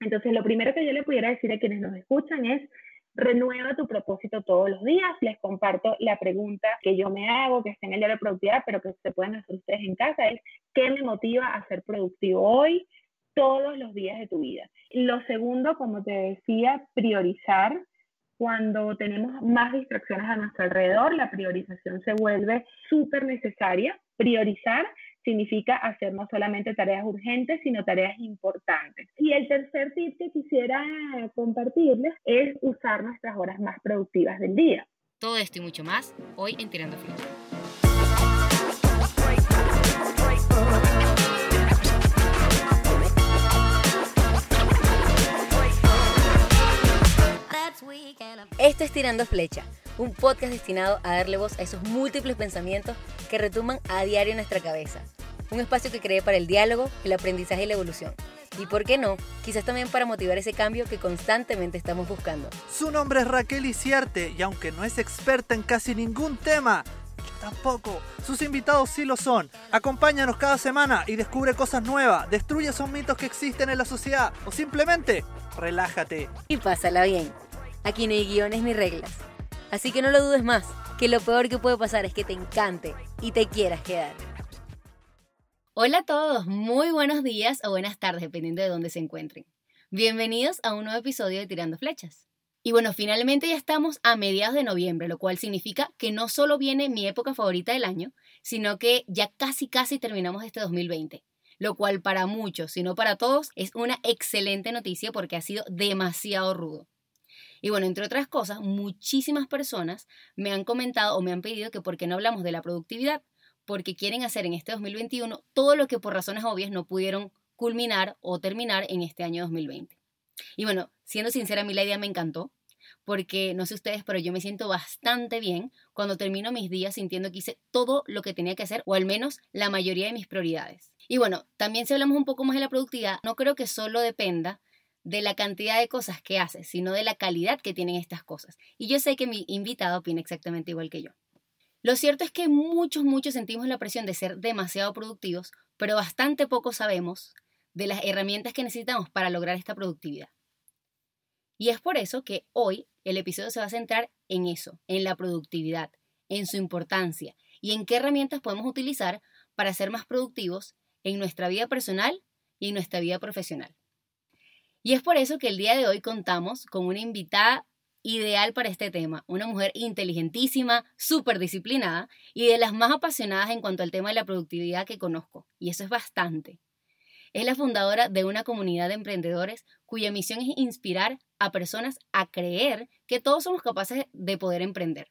Entonces, lo primero que yo le pudiera decir a quienes nos escuchan es, renueva tu propósito todos los días. Les comparto la pregunta que yo me hago, que está en el diario de productividad, pero que se pueden hacer ustedes en casa, es, ¿qué me motiva a ser productivo hoy? todos los días de tu vida. Lo segundo, como te decía, priorizar. Cuando tenemos más distracciones a nuestro alrededor, la priorización se vuelve súper necesaria. Priorizar significa hacer no solamente tareas urgentes, sino tareas importantes. Y el tercer tip que quisiera compartirles es usar nuestras horas más productivas del día. Todo esto y mucho más hoy en Tirando Flecha. Esto es Tirando Flecha, un podcast destinado a darle voz a esos múltiples pensamientos que retumban a diario en nuestra cabeza. Un espacio que cree para el diálogo, el aprendizaje y la evolución. Y por qué no, quizás también para motivar ese cambio que constantemente estamos buscando. Su nombre es Raquel Iciarte y aunque no es experta en casi ningún tema, tampoco. Sus invitados sí lo son. Acompáñanos cada semana y descubre cosas nuevas, destruye esos mitos que existen en la sociedad o simplemente relájate. Y pásala bien. Aquí no hay guiones ni reglas. Así que no lo dudes más, que lo peor que puede pasar es que te encante y te quieras quedar. Hola a todos, muy buenos días o buenas tardes, dependiendo de dónde se encuentren. Bienvenidos a un nuevo episodio de Tirando Flechas. Y bueno, finalmente ya estamos a mediados de noviembre, lo cual significa que no solo viene mi época favorita del año, sino que ya casi casi terminamos este 2020 lo cual para muchos, si no para todos, es una excelente noticia porque ha sido demasiado rudo. Y bueno, entre otras cosas, muchísimas personas me han comentado o me han pedido que por qué no hablamos de la productividad, porque quieren hacer en este 2021 todo lo que por razones obvias no pudieron culminar o terminar en este año 2020. Y bueno, siendo sincera, a mí la idea me encantó, porque no sé ustedes, pero yo me siento bastante bien cuando termino mis días sintiendo que hice todo lo que tenía que hacer, o al menos la mayoría de mis prioridades. Y bueno, también si hablamos un poco más de la productividad, no creo que solo dependa de la cantidad de cosas que hace, sino de la calidad que tienen estas cosas. Y yo sé que mi invitado opina exactamente igual que yo. Lo cierto es que muchos, muchos sentimos la presión de ser demasiado productivos, pero bastante poco sabemos de las herramientas que necesitamos para lograr esta productividad. Y es por eso que hoy el episodio se va a centrar en eso, en la productividad, en su importancia y en qué herramientas podemos utilizar para ser más productivos en nuestra vida personal y en nuestra vida profesional. Y es por eso que el día de hoy contamos con una invitada ideal para este tema, una mujer inteligentísima, súper disciplinada y de las más apasionadas en cuanto al tema de la productividad que conozco, y eso es bastante. Es la fundadora de una comunidad de emprendedores cuya misión es inspirar a personas a creer que todos somos capaces de poder emprender.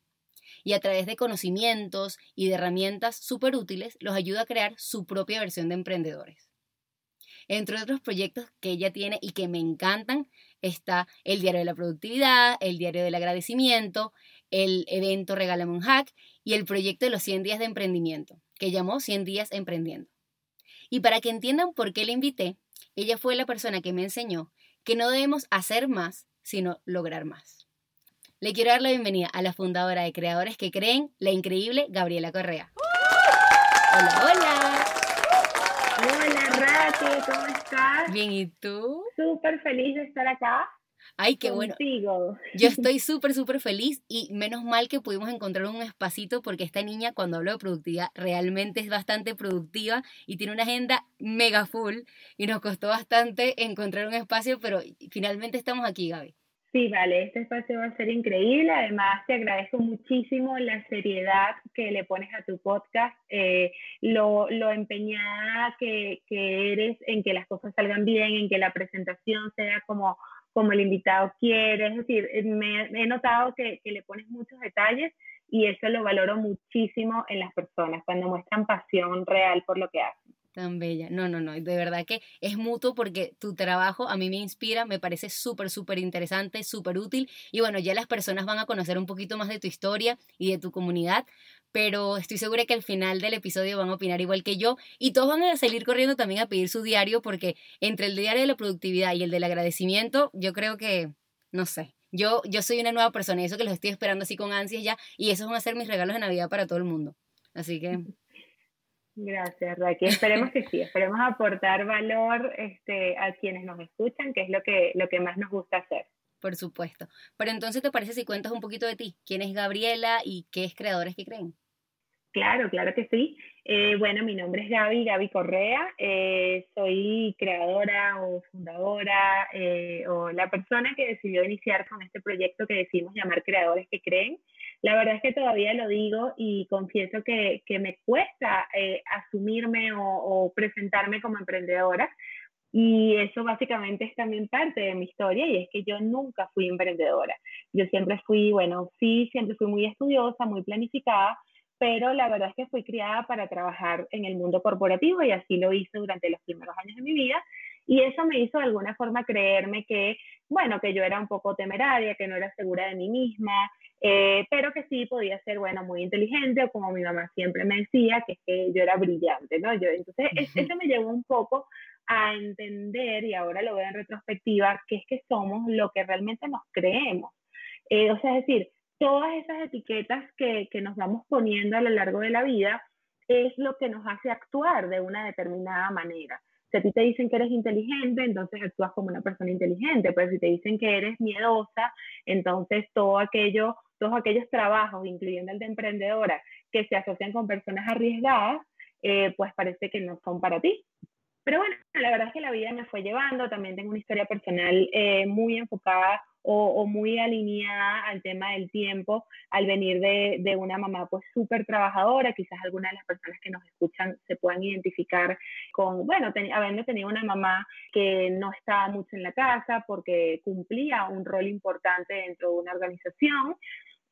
Y a través de conocimientos y de herramientas súper útiles, los ayuda a crear su propia versión de emprendedores. Entre otros proyectos que ella tiene y que me encantan, está el Diario de la Productividad, el Diario del Agradecimiento, el evento Regálame un Hack y el proyecto de los 100 días de emprendimiento, que llamó 100 días emprendiendo. Y para que entiendan por qué la invité, ella fue la persona que me enseñó que no debemos hacer más, sino lograr más. Le quiero dar la bienvenida a la fundadora de Creadores que Creen, la increíble Gabriela Correa. Hola, hola. ¿Cómo estás? Bien, ¿y tú? Súper feliz de estar acá. Ay, qué bueno. Yo estoy súper, súper feliz y menos mal que pudimos encontrar un espacito porque esta niña cuando hablo de productividad realmente es bastante productiva y tiene una agenda mega full y nos costó bastante encontrar un espacio, pero finalmente estamos aquí, Gaby. Sí, vale, este espacio va a ser increíble. Además, te agradezco muchísimo la seriedad que le pones a tu podcast, eh, lo, lo, empeñada que, eres en que las cosas salgan bien, en que la presentación sea como, como el invitado quiere. Es decir, eh, me, he notado que, que le pones muchos detalles y eso lo valoro muchísimo en las personas, cuando muestran pasión real por lo que hacen. Tan bella. No, no, no. De verdad que es mutuo porque tu trabajo a mí me inspira, me parece súper, súper interesante, súper útil. Y bueno, ya las personas van a conocer un poquito más de tu historia y de tu comunidad, pero estoy segura que al final del episodio van a opinar igual que yo y todos van a salir corriendo también a pedir su diario porque entre el diario de la productividad y el del agradecimiento, yo creo que, no sé. Yo, yo soy una nueva persona eso que los estoy esperando así con ansias ya y esos van a ser mis regalos de Navidad para todo el mundo. Así que Gracias, Raquel. Esperemos que sí, esperemos aportar valor este, a quienes nos escuchan, que es lo que, lo que más nos gusta hacer. Por supuesto. Pero entonces, ¿te parece si cuentas un poquito de ti? ¿Quién es Gabriela y qué es Creadores que Creen? Claro, claro que sí. Eh, bueno, mi nombre es Gaby, Gaby Correa. Eh, soy creadora o fundadora eh, o la persona que decidió iniciar con este proyecto que decimos llamar Creadores que Creen. La verdad es que todavía lo digo y confieso que, me cuesta asumirme o, o presentarme como emprendedora. Y eso básicamente es también parte de mi historia y es que yo nunca fui emprendedora. Yo siempre fui, bueno, sí, siempre fui muy estudiosa, muy planificada, pero la verdad es que fui criada para trabajar en el mundo corporativo y así lo hice durante los primeros años de mi vida. Y eso me hizo de alguna forma creerme que, bueno, que yo era un poco temeraria, que no era segura de mí misma, eh, pero que sí podía ser, bueno, muy inteligente, o como mi mamá siempre me decía, que, que yo era brillante, ¿no? Yo, entonces, eso me llevó un poco a entender, y ahora lo veo en retrospectiva, que es que somos lo que realmente nos creemos. Eh, o sea, es decir, todas esas etiquetas que, que nos vamos poniendo a lo largo de la vida es lo que nos hace actuar de una determinada manera. Si a ti te dicen que eres inteligente, entonces actúas como una persona inteligente, pero si te dicen que eres miedosa, entonces todo aquello, todos aquellos trabajos, incluyendo el de emprendedora, que se asocian con personas arriesgadas, eh, pues parece que no son para ti. Pero bueno, la verdad es que la vida me fue llevando, también tengo una historia personal eh, muy enfocada o, muy alineada al tema del tiempo, al venir de, de una mamá pues súper trabajadora, quizás algunas de las personas que nos escuchan se puedan identificar con, bueno, habiendo tenido una mamá que no estaba mucho en la casa porque cumplía un rol importante dentro de una organización,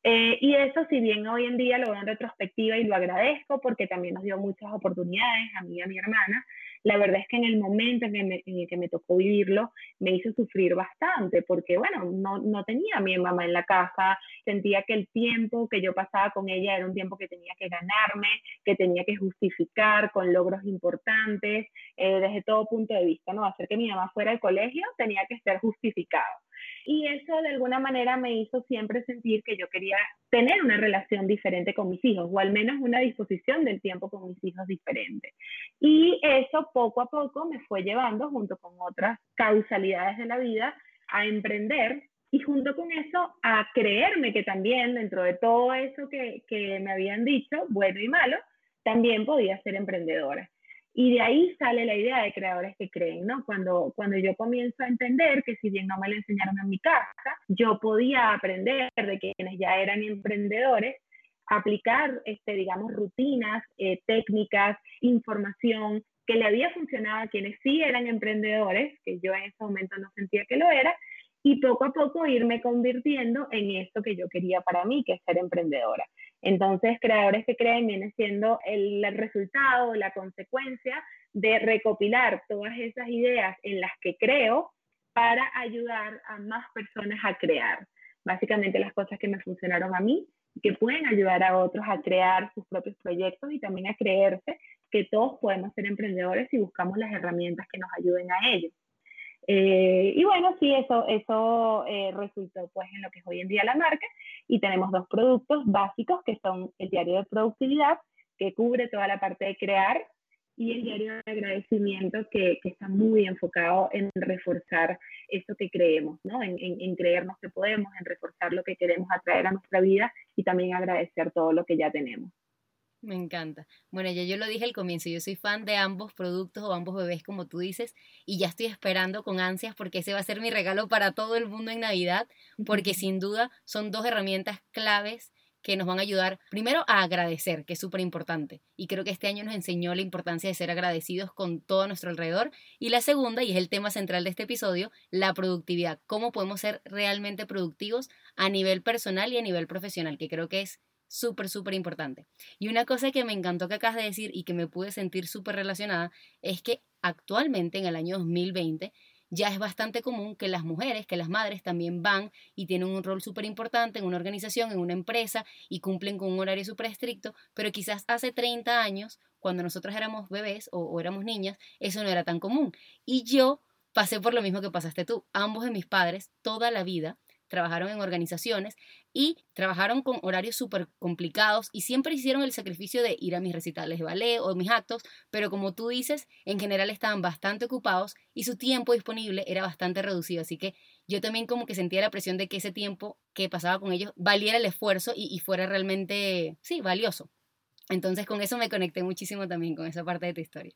eh, y eso, si bien hoy en día lo veo en retrospectiva y lo agradezco porque también nos dio muchas oportunidades a mí y a mi hermana, la verdad es que en el momento en, el que me tocó vivirlo, me hizo sufrir bastante, porque bueno, no, no tenía a mi mamá en la casa, sentía que el tiempo que yo pasaba con ella era un tiempo que tenía que ganarme, que tenía que justificar con logros importantes, eh, desde todo punto de vista, ¿no? Hacer que mi mamá fuera al colegio tenía que ser justificado. Y eso de alguna manera me hizo siempre sentir que yo quería tener una relación diferente con mis hijos, o al menos una disposición del tiempo con mis hijos diferente. Y eso poco a poco me fue llevando, junto con otras causalidades de la vida, a emprender y junto con eso a creerme que también dentro de todo eso que, que me habían dicho, bueno y malo, también podía ser emprendedora. Y de ahí sale la idea de creadores que creen, ¿no? Cuando, cuando yo comienzo a entender que si bien no me lo enseñaron en mi casa, yo podía aprender de quienes ya eran emprendedores, aplicar, este, digamos, rutinas, eh, técnicas, información que le había funcionado a quienes sí eran emprendedores, que yo en ese momento no sentía que lo era, y poco a poco irme convirtiendo en esto que yo quería para mí, que es ser emprendedora. Entonces, creadores que creen viene siendo el, resultado, la consecuencia de recopilar todas esas ideas en las que creo para ayudar a más personas a crear. Básicamente las cosas que me funcionaron a mí, que pueden ayudar a otros a crear sus propios proyectos y también a creerse que todos podemos ser emprendedores si buscamos las herramientas que nos ayuden a ello. Eh, y bueno, sí, eso, eso eh, resultó pues en lo que es hoy en día la marca y tenemos dos productos básicos que son el diario de productividad que cubre toda la parte de crear y el diario de agradecimiento que, que está muy enfocado en reforzar eso que creemos, ¿no? En, en, en creernos que podemos, en reforzar lo que queremos atraer a nuestra vida y también agradecer todo lo que ya tenemos. Me encanta. Bueno, ya yo lo dije al comienzo, yo soy fan de ambos productos o ambos bebés, como tú dices, y ya estoy esperando con ansias porque ese va a ser mi regalo para todo el mundo en Navidad, porque sin duda son dos herramientas claves que nos van a ayudar primero a agradecer, que es súper importante. Y creo que este año nos enseñó la importancia de ser agradecidos con todo nuestro alrededor. Y la segunda, y es el tema central de este episodio, la productividad. Cómo podemos ser realmente productivos a nivel personal y a nivel profesional, que creo que es súper, súper importante. Y una cosa que me encantó que acabas de decir y que me pude sentir súper relacionada es que actualmente en el año 2020 ya es bastante común que las mujeres, que las madres también van y tienen un rol súper importante en una organización, en una empresa y cumplen con un horario súper estricto, pero quizás hace 30 años, cuando nosotros éramos bebés o, o éramos niñas, eso no era tan común. Y yo pasé por lo mismo que pasaste tú. Ambos de mis padres, toda la vida, trabajaron en organizaciones y trabajaron con horarios súper complicados y siempre hicieron el sacrificio de ir a mis recitales de ballet o mis actos, pero como tú dices, en general estaban bastante ocupados y su tiempo disponible era bastante reducido, así que yo también como que sentía la presión de que ese tiempo que pasaba con ellos valiera el esfuerzo y, y fuera realmente, sí, valioso. Entonces con eso me conecté muchísimo también con esa parte de tu historia.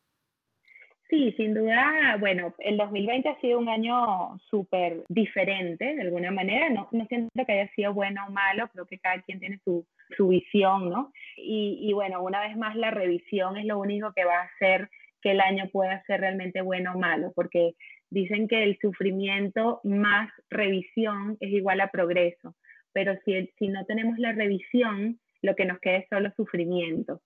Sí, sin duda, bueno, el 2020 ha sido un año súper diferente de alguna manera, no, no siento que haya sido bueno o malo, creo que cada quien tiene su, su visión, ¿no? Y, y, bueno, una vez más la revisión es lo único que va a hacer que el año pueda ser realmente bueno o malo, porque dicen que el sufrimiento más revisión es igual a progreso, pero si, si no tenemos la revisión, lo que nos queda es solo sufrimiento.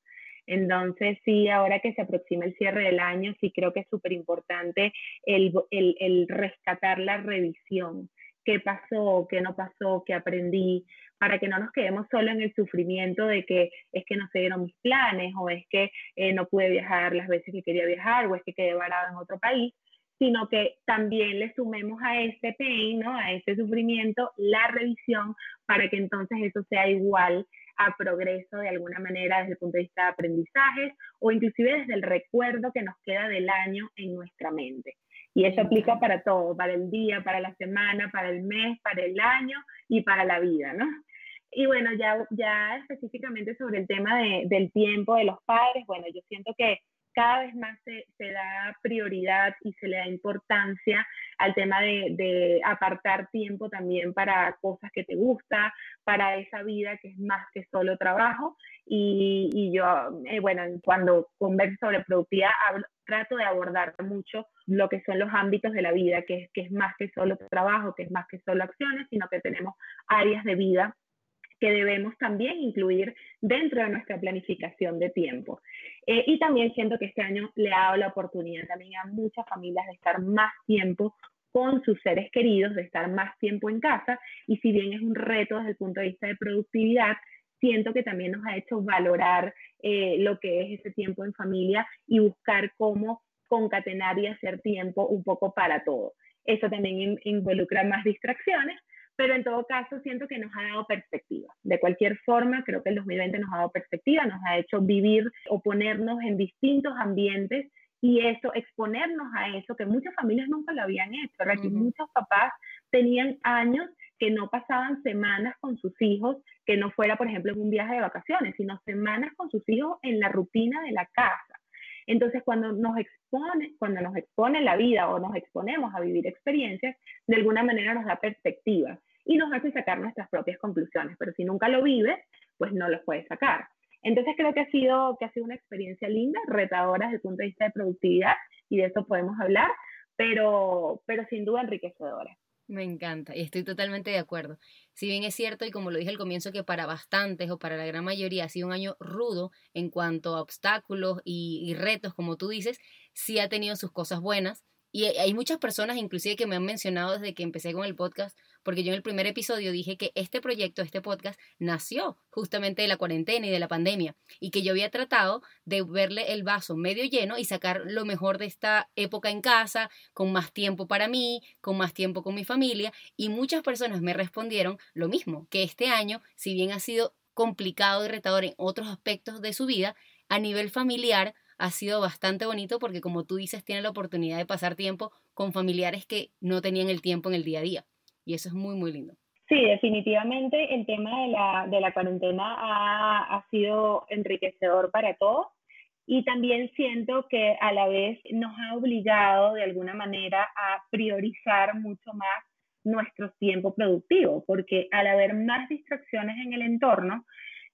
Entonces, sí, ahora que se aproxima el cierre del año, sí creo que es súper importante el, el, el, rescatar la revisión. ¿Qué pasó? ¿Qué no pasó? ¿Qué aprendí? Para que no nos quedemos solo en el sufrimiento de que es que no se dieron mis planes o es que eh, no pude viajar las veces que quería viajar o es que quedé varado en otro país, sino que también le sumemos a ese pain, ¿no? a ese sufrimiento, la revisión para que entonces eso sea igual a progreso de alguna manera desde el punto de vista de aprendizajes o inclusive desde el recuerdo que nos queda del año en nuestra mente. Y eso aplica para todo, para el día, para la semana, para el mes, para el año y para la vida, ¿no? Y bueno, ya, ya específicamente sobre el tema de, del tiempo de los padres, bueno, yo siento que cada vez más se, da prioridad y se le da importancia al tema de, apartar tiempo también para cosas que te gusta, para esa vida que es más que solo trabajo. Y, yo, eh, bueno, cuando converso sobre productividad, trato de abordar mucho lo que son los ámbitos de la vida, que, que es más que solo trabajo, que es más que solo acciones, sino que tenemos áreas de vida que debemos también incluir dentro de nuestra planificación de tiempo. Eh, y también siento que este año le ha dado la oportunidad también a muchas familias de estar más tiempo con sus seres queridos, de estar más tiempo en casa. Y si bien es un reto desde el punto de vista de productividad, siento que también nos ha hecho valorar eh, lo que es ese tiempo en familia y buscar cómo concatenar y hacer tiempo un poco para todo. Eso también involucra más distracciones, pero en todo caso siento que nos ha dado perspectiva. De cualquier forma, creo que el 2020 nos ha dado perspectiva, nos ha hecho vivir o ponernos en distintos ambientes y eso, exponernos a eso, que muchas familias nunca lo habían hecho, ¿verdad? que muchos papás tenían años que no pasaban semanas con sus hijos, que no fuera, por ejemplo, en un viaje de vacaciones, sino semanas con sus hijos en la rutina de la casa. Entonces, cuando nos expone, cuando nos expone la vida o nos exponemos a vivir experiencias, de alguna manera nos da perspectiva y nos hace sacar nuestras propias conclusiones. Pero si nunca lo vives, pues no los puedes sacar. Entonces creo que ha sido, que ha sido una experiencia linda, retadora desde el punto de vista de productividad y de eso podemos hablar, pero, pero sin duda enriquecedora. Me encanta y estoy totalmente de acuerdo. Si bien es cierto, y como lo dije al comienzo, que para bastantes o para la gran mayoría ha sido un año rudo en cuanto a obstáculos y, retos, como tú dices, sí ha tenido sus cosas buenas y hay muchas personas inclusive que me han mencionado desde que empecé con el podcast, porque yo en el primer episodio dije que este proyecto, este podcast, nació justamente de la cuarentena y de la pandemia, y que yo había tratado de verle el vaso medio lleno y sacar lo mejor de esta época en casa, con más tiempo para mí, con más tiempo con mi familia, y muchas personas me respondieron lo mismo, que este año, si bien ha sido complicado y retador en otros aspectos de su vida, a nivel familiar ha sido bastante bonito porque como tú dices, tiene la oportunidad de pasar tiempo con familiares que no tenían el tiempo en el día a día. Y eso es muy, muy lindo. Sí, definitivamente el tema de la, de la cuarentena ha, ha sido enriquecedor para todos y también siento que a la vez nos ha obligado de alguna manera a priorizar mucho más nuestro tiempo productivo, porque al haber más distracciones en el entorno,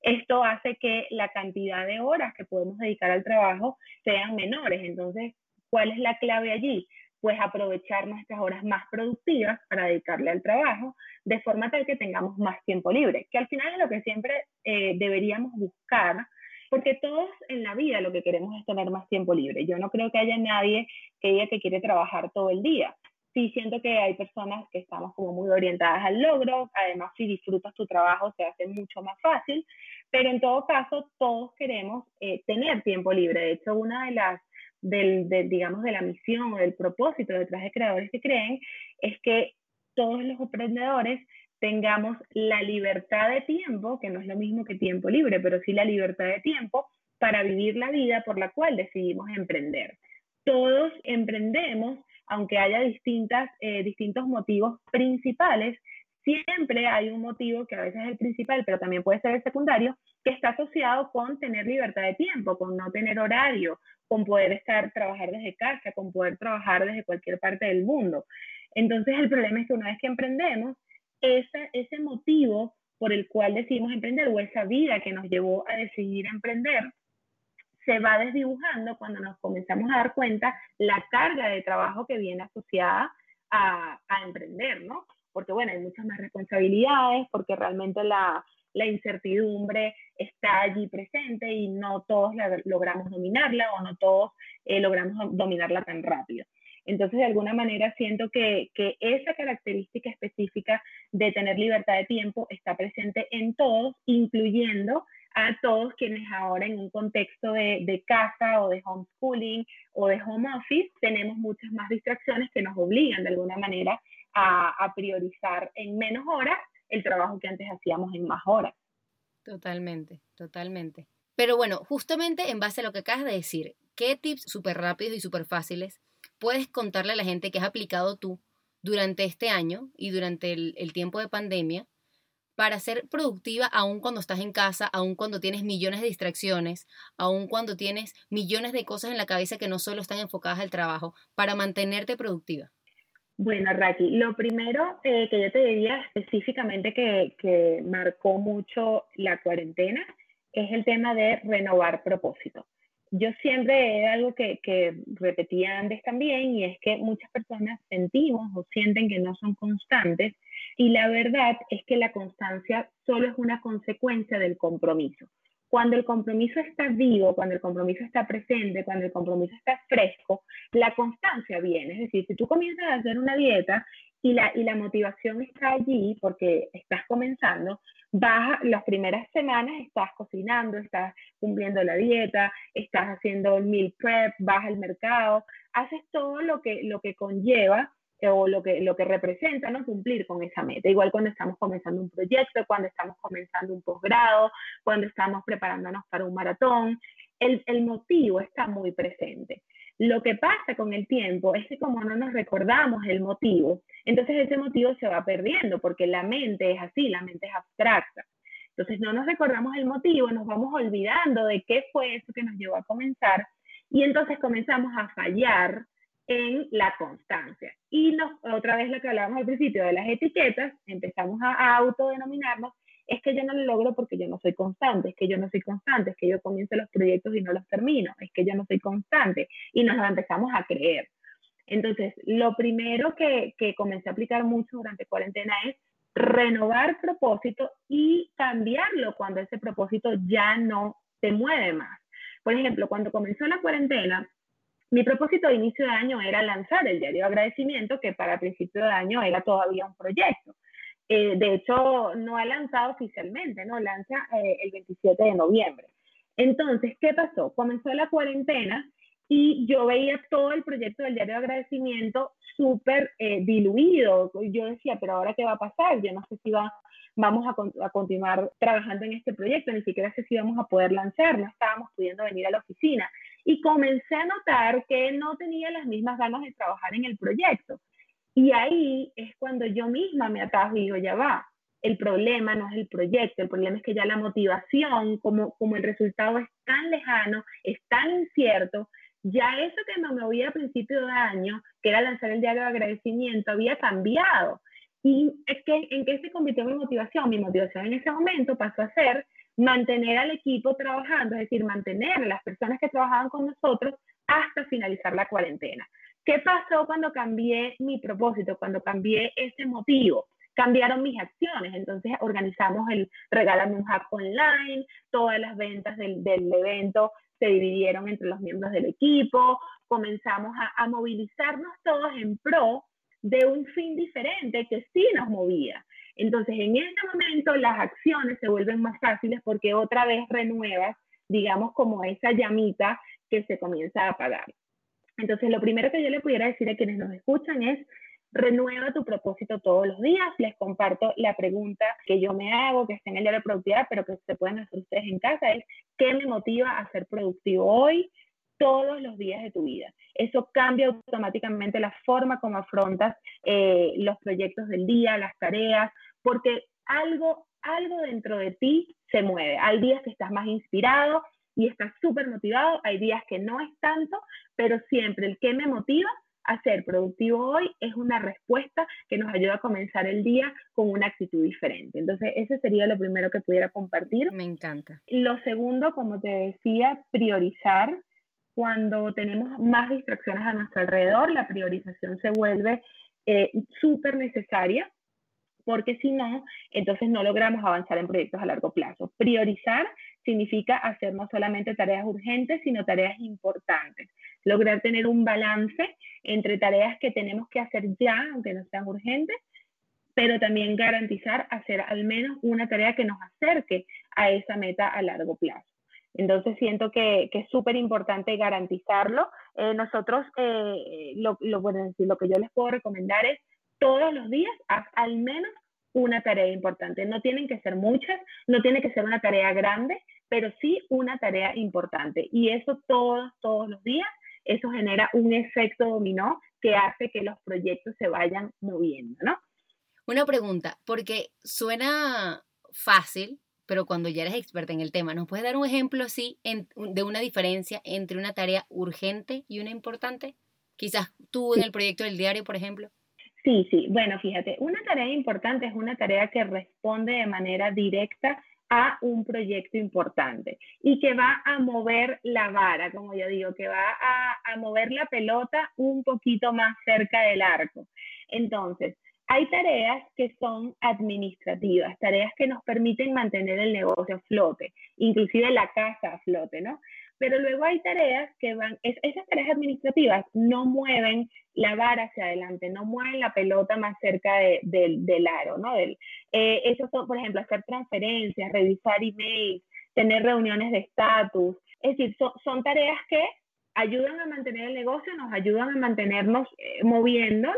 esto hace que la cantidad de horas que podemos dedicar al trabajo sean menores. Entonces, ¿cuál es la clave allí? Pues aprovechar nuestras horas más productivas para dedicarle al trabajo, de forma tal que tengamos más tiempo libre, que al final es lo que siempre eh, deberíamos buscar, porque todos en la vida lo que queremos es tener más tiempo libre. Yo no creo que haya nadie que diga que quiere trabajar todo el día sí siento que hay personas que estamos como muy orientadas al logro, además si disfrutas tu trabajo se hace mucho más fácil, pero en todo caso todos queremos eh, tener tiempo libre. De hecho, una de las, del, digamos, de la misión o del propósito detrás de creadores que creen es que todos los emprendedores tengamos la libertad de tiempo, que no es lo mismo que tiempo libre, pero sí la libertad de tiempo para vivir la vida por la cual decidimos emprender. Todos emprendemos, aunque haya distintas, eh, distintos motivos principales, siempre hay un motivo que a veces es el principal, pero también puede ser el secundario, que está asociado con tener libertad de tiempo, con no tener horario, con poder estar, trabajar desde casa, con poder trabajar desde cualquier parte del mundo. Entonces el problema es que una vez que emprendemos, ese, ese motivo por el cual decidimos emprender o esa vida que nos llevó a decidir emprender, se va desdibujando cuando nos comenzamos a dar cuenta la carga de trabajo que viene asociada a, a emprender, ¿no? porque bueno, hay muchas más responsabilidades, porque realmente la, la incertidumbre está allí presente y no todos logramos dominarla o no todos eh, logramos dominarla tan rápido. Entonces, de alguna manera, siento que, que, esa característica específica de tener libertad de tiempo está presente en todos, incluyendo a todos quienes ahora en un contexto de, casa o de homeschooling o de home office tenemos muchas más distracciones que nos obligan de alguna manera a, priorizar en menos horas el trabajo que antes hacíamos en más horas. Totalmente, totalmente. Pero bueno, justamente en base a lo que acabas de decir, ¿qué tips súper rápidos y súper fáciles puedes contarle a la gente que has aplicado tú durante este año y durante el, tiempo de pandemia para ser productiva aún cuando estás en casa, aún cuando tienes millones de distracciones, aún cuando tienes millones de cosas en la cabeza que no solo están enfocadas al trabajo, para mantenerte productiva? Bueno, Raki, lo primero eh, que yo te diría específicamente que, marcó mucho la cuarentena es el tema de renovar propósito. Yo siempre es algo que, que, repetía antes también y es que muchas personas sentimos o sienten que no son constantes y la verdad es que la constancia solo es una consecuencia del compromiso cuando el compromiso está vivo, cuando el compromiso está presente, cuando el compromiso está fresco, la constancia viene. Es decir, si tú comienzas a hacer una dieta y la, y la motivación está allí porque estás comenzando, vas, las primeras semanas estás cocinando, estás cumpliendo la dieta, estás haciendo el meal prep, vas al mercado, haces todo lo que, lo que conlleva o lo que, lo que representa ¿no? cumplir con esa meta. Igual cuando estamos comenzando un proyecto, cuando estamos comenzando un posgrado, cuando estamos preparándonos para un maratón, el, el motivo está muy presente. Lo que pasa con el tiempo es que como no nos recordamos el motivo, entonces ese motivo se va perdiendo porque la mente es así, la mente es abstracta. Entonces no nos recordamos el motivo, nos vamos olvidando de qué fue eso que nos llevó a comenzar y entonces comenzamos a fallar en la constancia. Y nos, otra vez lo que hablábamos al principio de las etiquetas, empezamos a, autodenominarnos, es que yo no lo logro porque yo no soy constante, es que yo no soy constante, es que yo comienzo los proyectos y no los termino, es que yo no soy constante y nos empezamos a creer. Entonces, lo primero que, que comencé a aplicar mucho durante cuarentena es renovar propósito y cambiarlo cuando ese propósito ya no se mueve más. Por ejemplo, cuando comenzó la cuarentena, mi propósito de inicio de año era lanzar el diario de agradecimiento, que para principio de año era todavía un proyecto. Eh, de hecho, no ha lanzado oficialmente, ¿no? Lanza eh, el 27 de noviembre. Entonces, ¿qué pasó? Comenzó la cuarentena y yo veía todo el proyecto del diario de agradecimiento súper eh, diluido. Yo decía, pero ahora qué va a pasar? Yo no sé si va, vamos a, a, continuar trabajando en este proyecto, ni siquiera sé si vamos a poder lanzar, no estábamos pudiendo venir a la oficina y comencé a notar que no tenía las mismas ganas de trabajar en el proyecto. Y ahí es cuando yo misma me atajo y digo, ya va, el problema no es el proyecto, el problema es que ya la motivación, como, como el resultado es tan lejano, es tan incierto, ya eso que me movía a principio de año, que era lanzar el diario de agradecimiento, había cambiado. ¿Y es que, en qué se convirtió mi motivación? Mi motivación en ese momento pasó a ser mantener al equipo trabajando, es decir, mantener a las personas que trabajaban con nosotros hasta finalizar la cuarentena. ¿Qué pasó cuando cambié mi propósito, cuando cambié ese motivo? Cambiaron mis acciones, entonces organizamos el Regálame un Hack Online, todas las ventas del, del evento se dividieron entre los miembros del equipo, comenzamos a, a movilizarnos todos en pro de un fin diferente que sí nos movía. Entonces, en ese momento las acciones se vuelven más fáciles porque otra vez renuevas, digamos, como esa llamita que se comienza a apagar. Entonces, lo primero que yo le pudiera decir a quienes nos escuchan es renueva tu propósito todos los días. Les comparto la pregunta que yo me hago, que está en el diario de productividad, pero que se pueden hacer ustedes en casa, es ¿qué me motiva a ser productivo hoy? Todos los días de tu vida. Eso cambia automáticamente la forma como afrontas eh, los proyectos del día, las tareas, porque algo, algo dentro de ti se mueve. Hay días que estás más inspirado y estás súper motivado, hay días que no es tanto, pero siempre el que me motiva a ser productivo hoy es una respuesta que nos ayuda a comenzar el día con una actitud diferente. Entonces, ese sería lo primero que pudiera compartir. Me encanta. Lo segundo, como te decía, priorizar. Cuando tenemos más distracciones a nuestro alrededor, la priorización se vuelve eh, súper necesaria porque si no, entonces no logramos avanzar en proyectos a largo plazo. Priorizar significa hacer no solamente tareas urgentes, sino tareas importantes. Lograr tener un balance entre tareas que tenemos que hacer ya, aunque no sean urgentes, pero también garantizar hacer al menos una tarea que nos acerque a esa meta a largo plazo. Entonces siento que, es súper importante garantizarlo. Eh, nosotros, eh, lo, que yo les puedo recomendar es todos los días haz al menos una tarea importante. No tienen que ser muchas, no tiene que ser una tarea grande, pero sí una tarea importante. Y eso todos, todos los días, eso genera un efecto dominó que hace que los proyectos se vayan moviendo, ¿no? Una pregunta, porque suena fácil, pero cuando ya eres experta en el tema, ¿nos puedes dar un ejemplo así de una diferencia entre una tarea urgente y una importante? Quizás tú en el proyecto del diario, por ejemplo. Sí, sí. Bueno, fíjate, una tarea importante es una tarea que responde de manera directa a un proyecto importante y que va a mover la vara, como yo digo, que va a, a mover la pelota un poquito más cerca del arco. Entonces, hay tareas que son administrativas, tareas que nos permiten mantener el negocio a flote, inclusive la casa a flote, ¿no? Pero luego hay tareas que van, esas tareas administrativas no mueven la vara hacia adelante, no mueven la pelota más cerca del aro, ¿no? Del, eh, esos son, por ejemplo, hacer transferencias, revisar emails, tener reuniones de estatus. Es decir, son, tareas que ayudan a mantener el negocio, nos ayudan a mantenernos eh, moviéndonos,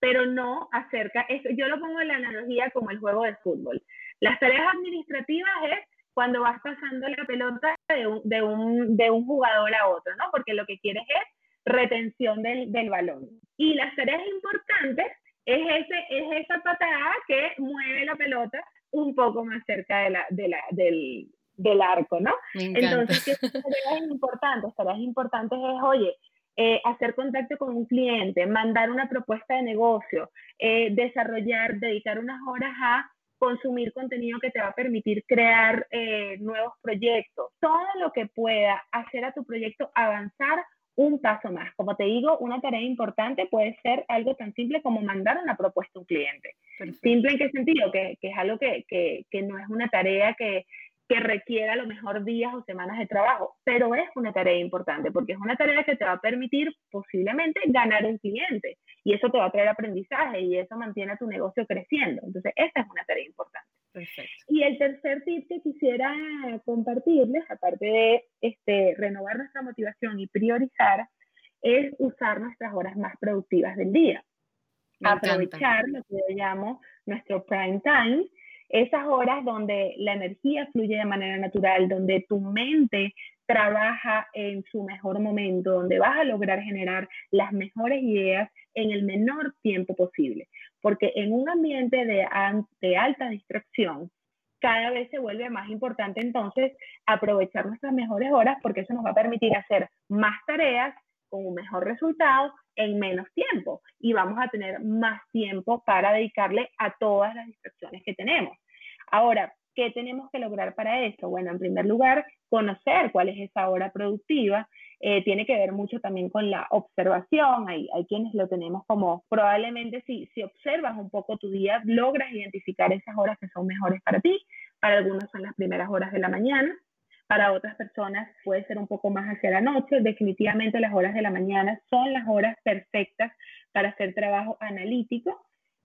pero no acerca, eso, yo lo pongo en la analogía como el juego de fútbol. Las tareas administrativas es cuando vas pasando la pelota de un, de un, de un jugador a otro, ¿no? Porque lo que quieres es retención del, del balón. Y las tareas importantes es, ese, es esa patada que mueve la pelota un poco más cerca de la, de la, del, del arco, ¿no? Entonces, ¿qué tareas importantes? Tareas importantes es, oye, eh, hacer contacto con un cliente, mandar una propuesta de negocio, eh, desarrollar, dedicar unas horas a consumir contenido que te va a permitir crear eh, nuevos proyectos, todo lo que pueda hacer a tu proyecto avanzar un paso más. Como te digo, una tarea importante puede ser algo tan simple como mandar una propuesta a un cliente. Simple en qué sentido, que, que es algo que, que, que, no es una tarea que, que requiera a lo mejor días o semanas de trabajo, pero es una tarea importante porque es una tarea que te va a permitir posiblemente ganar un cliente y eso te va a traer aprendizaje y eso mantiene a tu negocio creciendo. Entonces, esa es una tarea importante. Y el tercer tip que quisiera compartirles, aparte de este, renovar nuestra motivación y priorizar, es usar nuestras horas más productivas del día. Aprovechar lo que yo llamo nuestro prime time, esas horas donde la energía fluye de manera natural, donde tu mente trabaja en su mejor momento, donde vas a lograr generar las mejores ideas en el menor tiempo posible. Porque en un ambiente de, alta distracción, cada vez se vuelve más importante entonces aprovechar nuestras mejores horas porque eso nos va a permitir hacer más tareas con un mejor resultado en menos tiempo y vamos a tener más tiempo para dedicarle a todas las distracciones que tenemos. Ahora, ¿qué tenemos que lograr para eso? Bueno, en primer lugar, conocer cuál es esa hora productiva. Eh, tiene que ver mucho también con la observación. Hay, hay quienes lo tenemos como, probablemente si, si observas un poco tu día, logras identificar esas horas que son mejores para ti. Para algunos son las primeras horas de la mañana, para otras personas puede ser un poco más hacia la noche. Definitivamente las horas de la mañana son las horas perfectas para hacer trabajo analítico.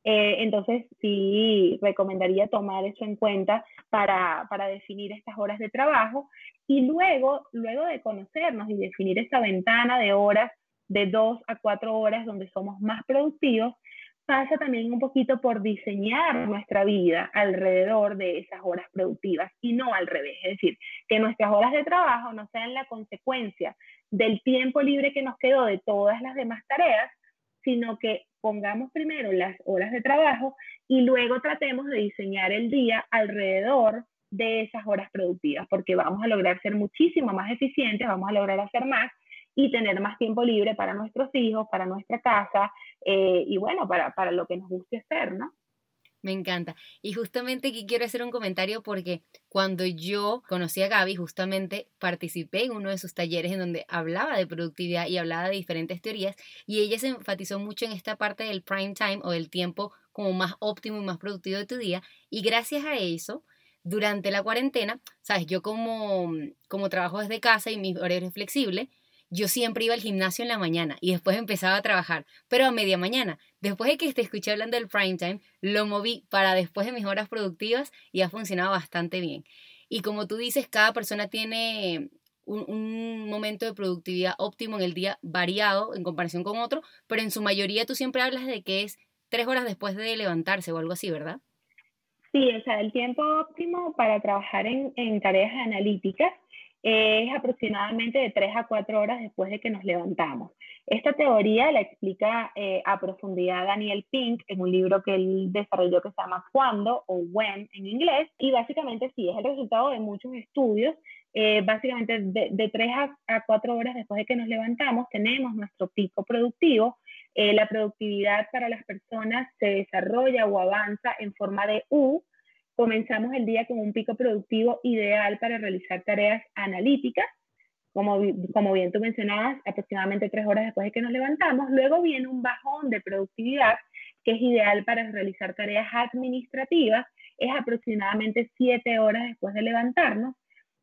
Eh, entonces, sí, recomendaría tomar eso en cuenta para, para, definir estas horas de trabajo. Y luego, luego de conocernos y definir esa ventana de horas de dos a cuatro horas donde somos más productivos, pasa también un poquito por diseñar nuestra vida alrededor de esas horas productivas y no al revés. Es decir, que nuestras horas de trabajo no sean la consecuencia del tiempo libre que nos quedó de todas las demás tareas, sino que pongamos primero las horas de trabajo y luego tratemos de diseñar el día alrededor de esas horas productivas, porque vamos a lograr ser muchísimo más eficientes, vamos a lograr hacer más y tener más tiempo libre para nuestros hijos, para nuestra casa eh, y bueno, para, para lo que nos guste hacer, ¿no? Me encanta. Y justamente aquí quiero hacer un comentario porque cuando yo conocí a Gaby, justamente participé en uno de sus talleres en donde hablaba de productividad y hablaba de diferentes teorías y ella se enfatizó mucho en esta parte del prime time o del tiempo como más óptimo y más productivo de tu día y gracias a eso durante la cuarentena, sabes, yo como, como trabajo desde casa y mi horario es flexible, yo siempre iba al gimnasio en la mañana y después empezaba a trabajar, pero a media mañana. Después de que te escuché hablando del prime time, lo moví para después de mis horas productivas y ha funcionado bastante bien. Y como tú dices, cada persona tiene un, momento de productividad óptimo en el día variado en comparación con otro, pero en su mayoría tú siempre hablas de que es tres horas después de levantarse o algo así, ¿verdad? Sí, o sea, el tiempo óptimo para trabajar en, en tareas analíticas es aproximadamente de 3 a 4 horas después de que nos levantamos. Esta teoría la explica eh, a profundidad Daniel Pink en un libro que él desarrolló que se llama Cuándo o When en inglés y básicamente sí, es el resultado de muchos estudios. Eh, básicamente de, de 3 a, a, 4 horas después de que nos levantamos tenemos nuestro pico productivo. Eh, la productividad para las personas se desarrolla o avanza en forma de U, Comenzamos el día con un pico productivo ideal para realizar tareas analíticas, como, como bien tú mencionabas, aproximadamente tres horas después de que nos levantamos. Luego viene un bajón de productividad que es ideal para realizar tareas administrativas, es aproximadamente siete horas después de levantarnos.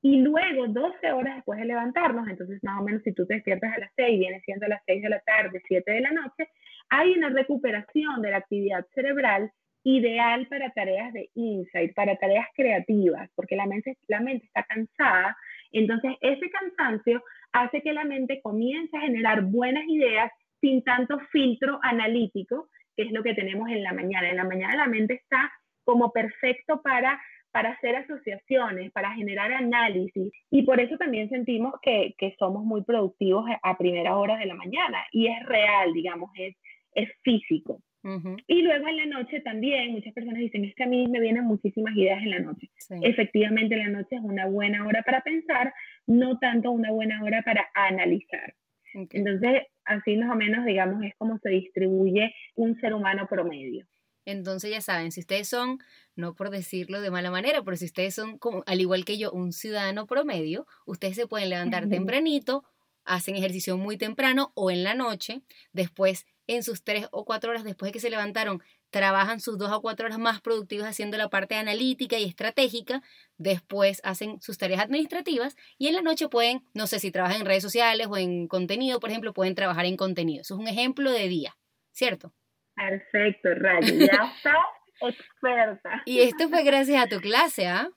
Y luego 12 horas después de levantarnos, entonces más o menos si tú te despiertas a las 6, viene siendo a las 6 de la tarde, 7 de la noche, hay una recuperación de la actividad cerebral ideal para tareas de insight, para tareas creativas, porque la mente, la mente está cansada. Entonces, ese cansancio hace que la mente comience a generar buenas ideas sin tanto filtro analítico, que es lo que tenemos en la mañana. En la mañana la mente está como perfecto para, para hacer asociaciones, para generar análisis. Y por eso también sentimos que, que somos muy productivos a primeras horas de la mañana. Y es real, digamos, es, es físico. Y luego en la noche también, muchas personas dicen, es que a mí me vienen muchísimas ideas en la noche. Efectivamente, la noche es una buena hora para pensar, no tanto una buena hora para analizar. Entonces, así más o menos, digamos, es como se distribuye un ser humano promedio. Entonces, ya saben, si ustedes son, no por decirlo de mala manera, pero si ustedes son, como, al igual que yo, un ciudadano promedio, ustedes se pueden levantar tempranito, hacen ejercicio muy temprano o en la noche, después en sus tres o cuatro horas después de que se levantaron, trabajan sus dos o cuatro horas más productivas haciendo la parte analítica y estratégica, después hacen sus tareas administrativas y en la noche pueden, no sé si trabajan en redes sociales o en contenido, por ejemplo, pueden trabajar en contenido. Eso es un ejemplo de día, ¿cierto? Perfecto, Rayo, ya está experta. Y esto fue gracias a tu clase, ¿ah?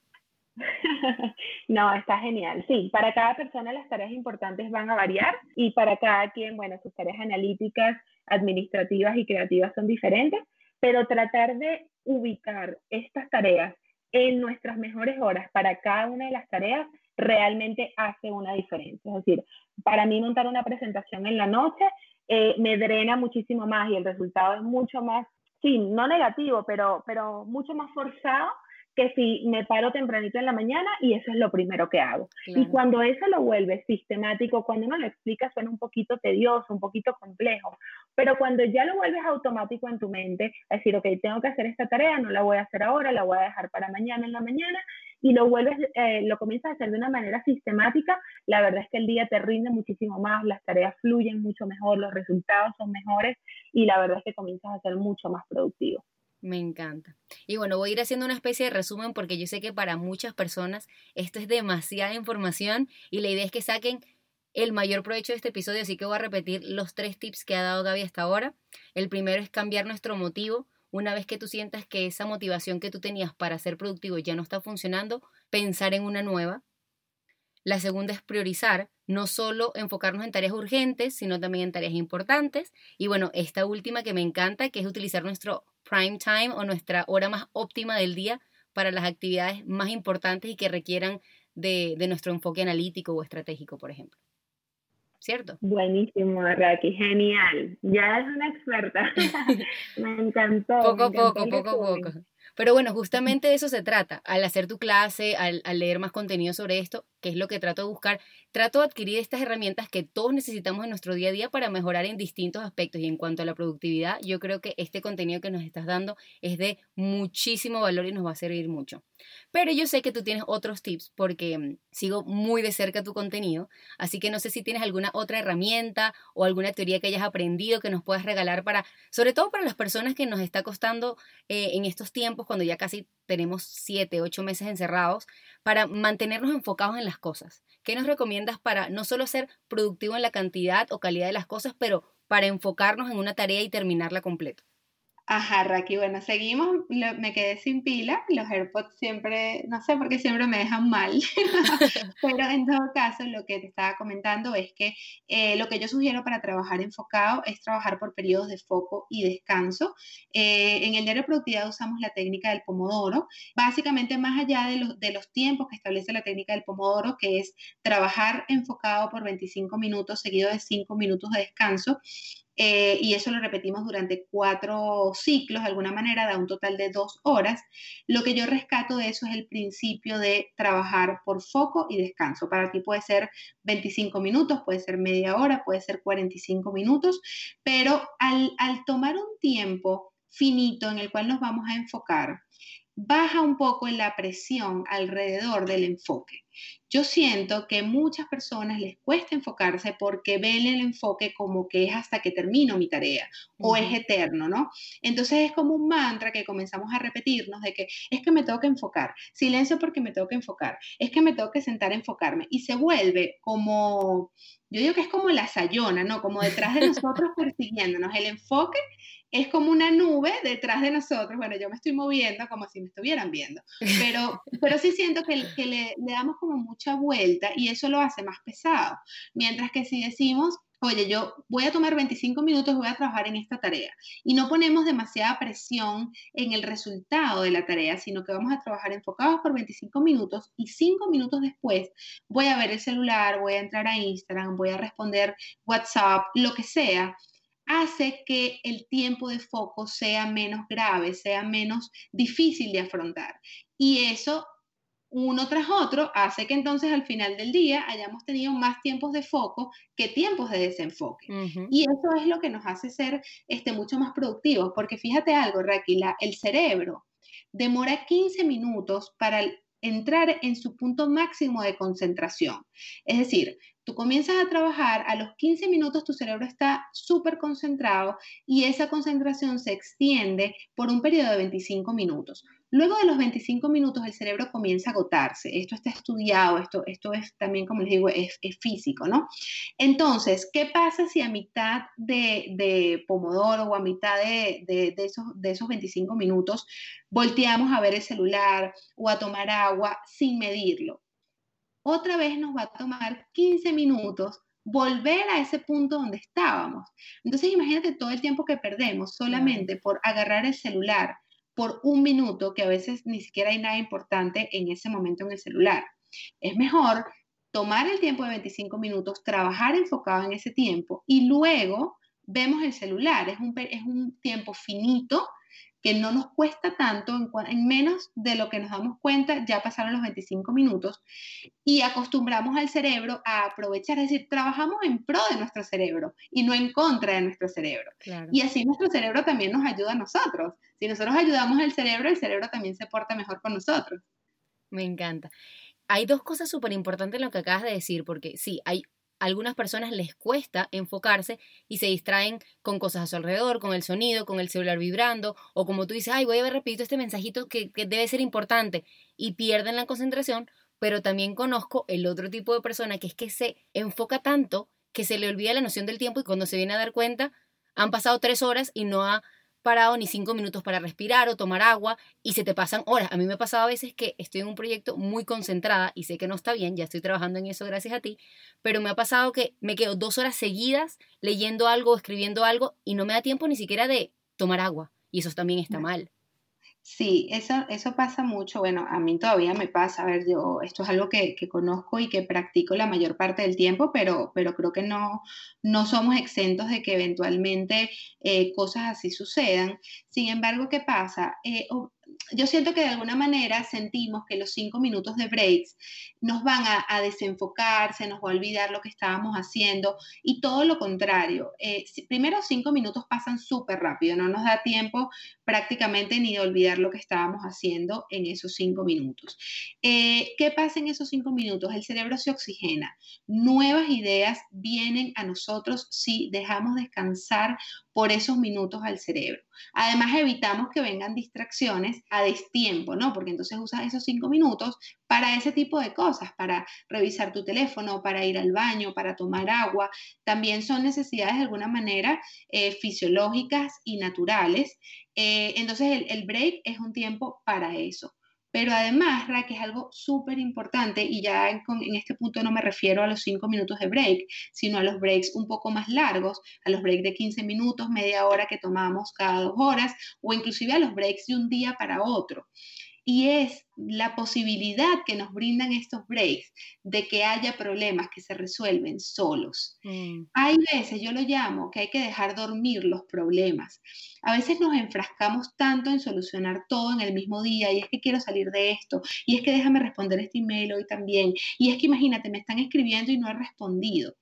no, está genial. Sí, para cada persona las tareas importantes van a variar y para cada quien, bueno, sus tareas analíticas, administrativas y creativas son diferentes, pero tratar de ubicar estas tareas en nuestras mejores horas para cada una de las tareas realmente hace una diferencia. Es decir, para mí montar una presentación en la noche eh, me drena muchísimo más y el resultado es mucho más, sí, no negativo, pero, pero mucho más forzado que si me paro tempranito en la mañana y eso es lo primero que hago. Y cuando eso lo vuelve sistemático, cuando uno lo explica suena un poquito tedioso, un poquito complejo, pero cuando ya lo vuelves automático en tu mente, es decir, ok, tengo que hacer esta tarea, no la voy a hacer ahora, la voy a dejar para mañana en la mañana, y lo vuelves, eh, lo comienzas a hacer de una manera sistemática, la verdad es que el día te rinde muchísimo más, las tareas fluyen mucho mejor, los resultados son mejores y la verdad es que comienzas a ser mucho más productivo. Me encanta. Y bueno, voy a ir haciendo una especie de resumen porque yo sé que para muchas personas esto es demasiada información y la idea es que saquen el mayor provecho de este episodio, así que voy a repetir los tres tips que ha dado Gaby hasta ahora. El primero es cambiar nuestro motivo. Una vez que tú sientas que esa motivación que tú tenías para ser productivo ya no está funcionando, pensar en una nueva. La segunda es priorizar, no solo enfocarnos en tareas urgentes, sino también en tareas importantes. Y bueno, esta última que me encanta, que es utilizar nuestro prime time o nuestra hora más óptima del día para las actividades más importantes y que requieran de, de nuestro enfoque analítico o estratégico, por ejemplo. ¿Cierto? Buenísimo, Raki, genial. Ya es una experta. me encantó. Poco a poco, poco a poco. Pero bueno, justamente de eso se trata. Al hacer tu clase, al, al, leer más contenido sobre esto, que es lo que trato de buscar, trato de adquirir estas herramientas que todos necesitamos en nuestro día a día para mejorar en distintos aspectos. Y en cuanto a la productividad, yo creo que este contenido que nos estás dando es de muchísimo valor y nos va a servir mucho. Pero yo sé que tú tienes otros tips porque mm, sigo muy de cerca tu contenido, así que no sé si tienes alguna otra herramienta o alguna teoría que hayas aprendido que nos puedas regalar para, sobre todo para las personas que nos está costando eh, en estos tiempos, cuando ya casi tenemos siete, ocho meses encerrados, para mantenernos enfocados en las cosas. ¿Qué nos recomiendas para no solo ser productivo en la cantidad o calidad de las cosas, pero para enfocarnos en una tarea y terminarla completo? Ajá, Raki, bueno, seguimos, me quedé sin pila, los AirPods siempre, no sé por qué siempre me dejan mal, pero en todo caso lo que te estaba comentando es que eh, lo que yo sugiero para trabajar enfocado es trabajar por periodos de foco y descanso. Eh, en el diario productividad usamos la técnica del pomodoro, básicamente más allá de de los tiempos que establece la técnica del pomodoro, que es trabajar enfocado por 25 minutos seguido de 5 minutos de descanso, eh, y eso lo repetimos durante cuatro ciclos, de alguna manera da un total de dos horas. Lo que yo rescato de eso es el principio de trabajar por foco y descanso. Para ti puede ser 25 minutos, puede ser media hora, puede ser 45 minutos, pero al, al tomar un tiempo finito en el cual nos vamos a enfocar, baja un poco la presión alrededor del enfoque. Yo siento que muchas personas les cuesta enfocarse porque ven el enfoque como que es hasta que termino mi tarea o es eterno, ¿no? Entonces es como un mantra que comenzamos a repetirnos de que es que me tengo que enfocar, silencio porque me tengo que enfocar, es que me tengo que sentar a enfocarme y se vuelve como, yo digo que es como la sayona, ¿no? Como detrás de nosotros persiguiéndonos. El enfoque es como una nube detrás de nosotros. Bueno, yo me estoy moviendo como si me estuvieran viendo, pero, pero sí siento que, que le, le, damos como mucha vuelta y eso lo hace más pesado. Mientras que si decimos, oye, yo voy a tomar 25 minutos, voy a trabajar en esta tarea y no ponemos demasiada presión en el resultado de la tarea, sino que vamos a trabajar enfocados por 25 minutos y 5 minutos después voy a ver el celular, voy a entrar a Instagram, voy a responder WhatsApp, lo que sea hace que el tiempo de foco sea menos grave, sea menos difícil de afrontar. Y eso, uno tras otro, hace que entonces al final del día hayamos tenido más tiempos de foco que tiempos de desenfoque. Y eso es lo que nos hace ser este, mucho más productivos, porque fíjate algo, Raquila, el cerebro demora 15 minutos para entrar en su punto máximo de concentración. Es decir, Tú comienzas a trabajar, a los 15 minutos tu cerebro está súper concentrado y esa concentración se extiende por un periodo de 25 minutos. Luego de los 25 minutos el cerebro comienza a agotarse. Esto está estudiado, esto, esto es también, como les digo, es, físico, ¿no? Entonces, ¿qué pasa si a mitad de, Pomodoro o a mitad de, de, esos, de esos 25 minutos volteamos a ver el celular o a tomar agua sin medirlo? otra vez nos va a tomar 15 minutos volver a ese punto donde estábamos. Entonces imagínate todo el tiempo que perdemos solamente por agarrar el celular por un minuto, que a veces ni siquiera hay nada importante en ese momento en el celular. Es mejor tomar el tiempo de 25 minutos, trabajar enfocado en ese tiempo y luego vemos el celular. Es un, es un tiempo finito que no nos cuesta tanto, en, menos de lo que nos damos cuenta, ya pasaron los 25 minutos y acostumbramos al cerebro a aprovechar, es decir, trabajamos en pro de nuestro cerebro y no en contra de nuestro cerebro. Y así nuestro cerebro también nos ayuda a nosotros. Si nosotros ayudamos al cerebro, el cerebro también se porta mejor con nosotros. Me encanta. Hay dos cosas súper importantes en lo que acabas de decir, porque sí, hay algunas personas les cuesta enfocarse y se distraen con cosas a su alrededor, con el sonido, con el celular vibrando, o como tú dices, ay, voy a ver rapidito este mensajito que, que debe ser importante, y pierden la concentración, pero también conozco el otro tipo de persona que es que se enfoca tanto que se le olvida la noción del tiempo y cuando se viene a dar cuenta, han pasado tres horas y no ha parado ni cinco minutos para respirar o tomar agua y se te pasan horas. A mí me ha pasado a veces que estoy en un proyecto muy concentrada y sé que no está bien, ya estoy trabajando en eso gracias a ti, pero me ha pasado que me quedo dos horas seguidas leyendo algo, escribiendo algo y no me da tiempo ni siquiera de tomar agua. Y eso también está mal. Sí, eso, eso pasa mucho. Bueno, a mí todavía me pasa. A ver, yo, esto es algo que, conozco y que practico la mayor parte del tiempo, pero, pero creo que no, no somos exentos de que eventualmente eh, cosas así sucedan. Sin embargo, ¿qué pasa? Eh, yo siento que de alguna manera sentimos que los cinco minutos de breaks nos van a, desenfocar, se nos va a olvidar lo que estábamos haciendo y todo lo contrario. Eh, primero cinco minutos pasan súper rápido, no nos da tiempo prácticamente ni de olvidar lo que estábamos haciendo en esos cinco minutos. Eh, ¿Qué pasa en esos cinco minutos? El cerebro se oxigena, nuevas ideas vienen a nosotros si dejamos descansar por esos minutos al cerebro. Además, evitamos que vengan distracciones a destiempo, ¿no? Porque entonces usas esos cinco minutos para ese tipo de cosas, para revisar tu teléfono, para ir al baño, para tomar agua. También son necesidades de alguna manera eh, fisiológicas y naturales. Eh, entonces, el break es un tiempo para eso. Pero además, Raquel, es algo súper importante y ya en, este punto no me refiero a los cinco minutos de break, sino a los breaks un poco más largos, a los breaks de 15 minutos, media hora que tomamos cada dos horas o inclusive a los breaks de un día para otro y es la posibilidad que nos brindan estos breaks de que haya problemas que se resuelven solos. Mm. Hay veces, yo lo llamo, que hay que dejar dormir los problemas. A veces nos enfrascamos tanto en solucionar todo en el mismo día y es que quiero salir de esto y es que déjame responder este email hoy también y es que imagínate, me están escribiendo y no he respondido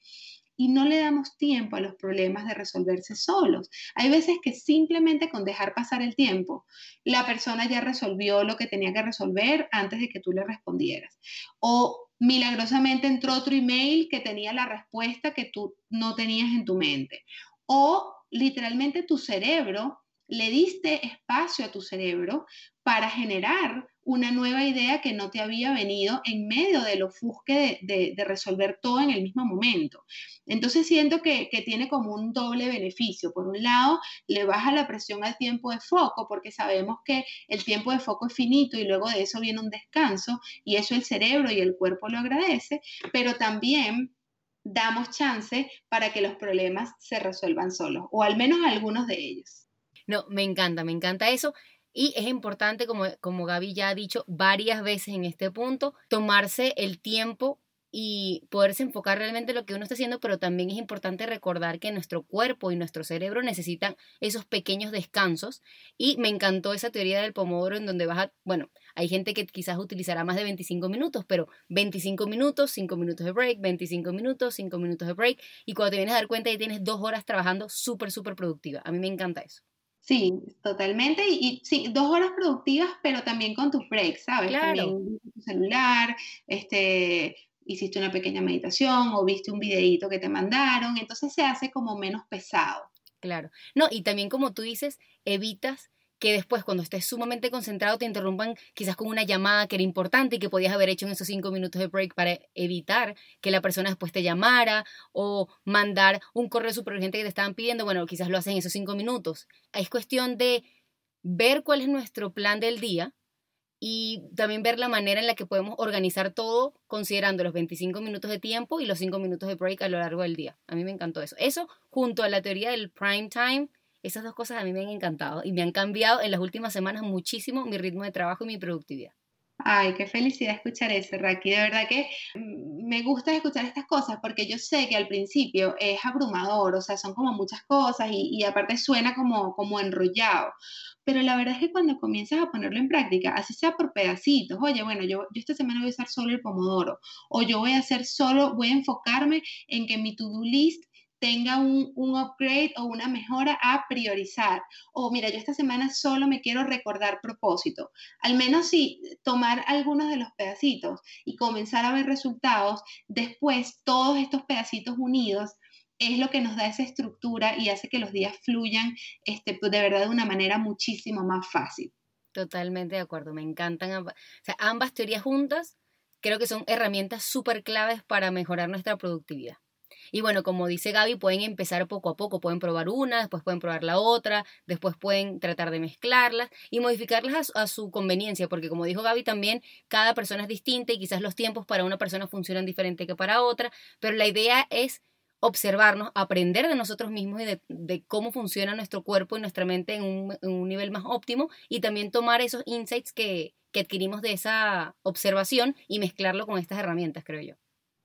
y no le damos tiempo a los problemas de resolverse solos. Hay veces que simplemente con dejar pasar el tiempo, la persona ya resolvió lo que tenía que resolver antes de que tú le respondieras. O milagrosamente entró otro email que tenía la respuesta que tú no tenías en tu mente. O literalmente tu cerebro, le diste espacio a tu cerebro para generar una nueva idea que no te había venido en medio del ofusque de, de, resolver todo en el mismo momento. Entonces siento que, que, tiene como un doble beneficio. Por un lado, le baja la presión al tiempo de foco porque sabemos que el tiempo de foco es finito y luego de eso viene un descanso y eso el cerebro y el cuerpo lo agradece, pero también damos chance para que los problemas se resuelvan solos, o al menos algunos de ellos. Me encanta, me encanta eso. Y es importante, como, como Gaby ya ha dicho varias veces en este punto, tomarse el tiempo y poderse enfocar realmente en lo que uno está haciendo, pero también es importante recordar que nuestro cuerpo y nuestro cerebro necesitan esos pequeños descansos. Y me encantó esa teoría del pomodoro en donde vas a, bueno, hay gente que quizás utilizará más de 25 minutos, pero 25 minutos, 5 minutos de break, 25 minutos, 5 minutos de break, y cuando te vienes a dar cuenta ya tienes dos horas trabajando súper, súper productiva. A mí me encanta eso. Sí, totalmente. Y, sí, dos horas productivas, pero también con tus breaks, ¿sabes? Claro. También tu celular, este, hiciste una pequeña meditación o viste un videíto que te mandaron, entonces se hace como menos pesado. Claro. No, y también como tú dices, evitas que después cuando estés sumamente concentrado te interrumpan quizás con una llamada que era importante y que podías haber hecho en esos cinco minutos de break para evitar que la persona después te llamara o mandar un correo súper urgente que te estaban pidiendo, bueno, quizás lo hacen en esos cinco minutos. Es cuestión de ver cuál es nuestro plan del día y también ver la manera en la que podemos organizar todo considerando los 25 minutos de tiempo y los 5 minutos de break a lo largo del día. A mí me encantó eso. Eso junto a la teoría del prime time esas dos cosas a mí me han encantado y me han cambiado en las últimas semanas muchísimo mi ritmo de trabajo y mi productividad. Ay, qué felicidad escuchar eso, Raki. De verdad que mm, me gusta escuchar estas cosas porque yo sé que al principio es abrumador, o sea, son como muchas cosas y, aparte suena como, como enrollado. Pero la verdad es que cuando comienzas a ponerlo en práctica, así sea por pedacitos, oye, bueno, yo, yo esta semana voy a usar solo el pomodoro, o yo voy a hacer solo, voy a enfocarme en que mi to-do list tenga un, upgrade o una mejora a priorizar. O mira, yo esta semana solo me quiero recordar propósito. Al menos si tomar algunos de los pedacitos y comenzar a ver resultados, después todos estos pedacitos unidos es lo que nos da esa estructura y hace que los días fluyan este, de verdad de una manera muchísimo más fácil. Totalmente de acuerdo, me encantan ambas, ambas teorías juntas, creo que son herramientas súper claves para mejorar nuestra productividad. Y bueno, como dice Gaby, pueden empezar poco a poco, pueden probar una, después pueden probar la otra, después pueden tratar de mezclarlas y modificarlas a, su conveniencia, porque como dijo Gaby también, cada persona es distinta y quizás los tiempos para una persona funcionan diferente que para otra, pero la idea es observarnos, aprender de nosotros mismos y de, cómo funciona nuestro cuerpo y nuestra mente en un, nivel más óptimo y también tomar esos insights que, adquirimos de esa observación y mezclarlo con estas herramientas, creo yo.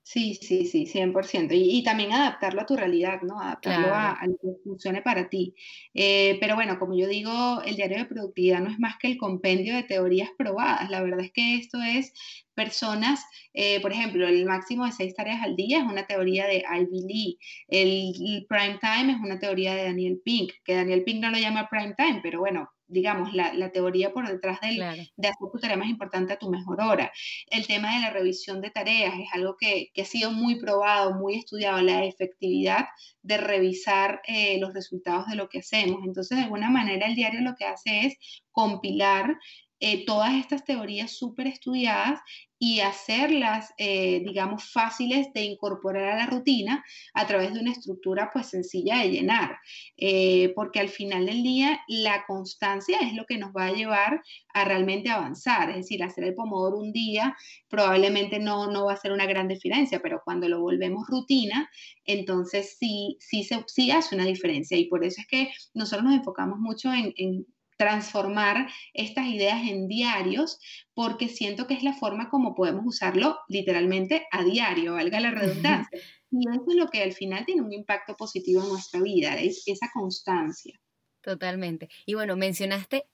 Sí, sí, sí, 100%. Y, y también adaptarlo a tu realidad, ¿no? Adaptarlo a, lo que funcione para ti. Eh, pero bueno, como yo digo, el diario de productividad no es más que el compendio de teorías probadas. La verdad es que esto es personas, eh, por ejemplo, el máximo de seis tareas al día es una teoría de Ivy Lee, el, prime time es una teoría de Daniel Pink, que Daniel Pink no lo llama prime time, pero bueno, digamos, la, teoría por detrás del, de hacer tu tarea más importante a tu mejor hora. El tema de la revisión de tareas es algo que, ha sido muy probado, muy estudiado, la efectividad de revisar eh, los resultados de lo que hacemos. Entonces, de alguna manera, el diario lo que hace es compilar eh, todas estas teorías súper estudiadas y hacerlas, eh, digamos, fáciles de incorporar a la rutina a través de una estructura pues sencilla de llenar, eh, porque al final del día la constancia es lo que nos va a llevar a realmente avanzar, es decir, hacer el pomodoro un día probablemente no, no va a ser una gran diferencia, pero cuando lo volvemos rutina, entonces sí, sí, sí hace una diferencia. Y por eso es que nosotros nos enfocamos mucho en transformar estas ideas en diarios porque siento que es la forma como podemos usarlo literalmente a diario, valga la redundancia. Y eso es lo que al final tiene un impacto positivo en nuestra vida, es esa constancia. Totalmente. Y bueno, mencionaste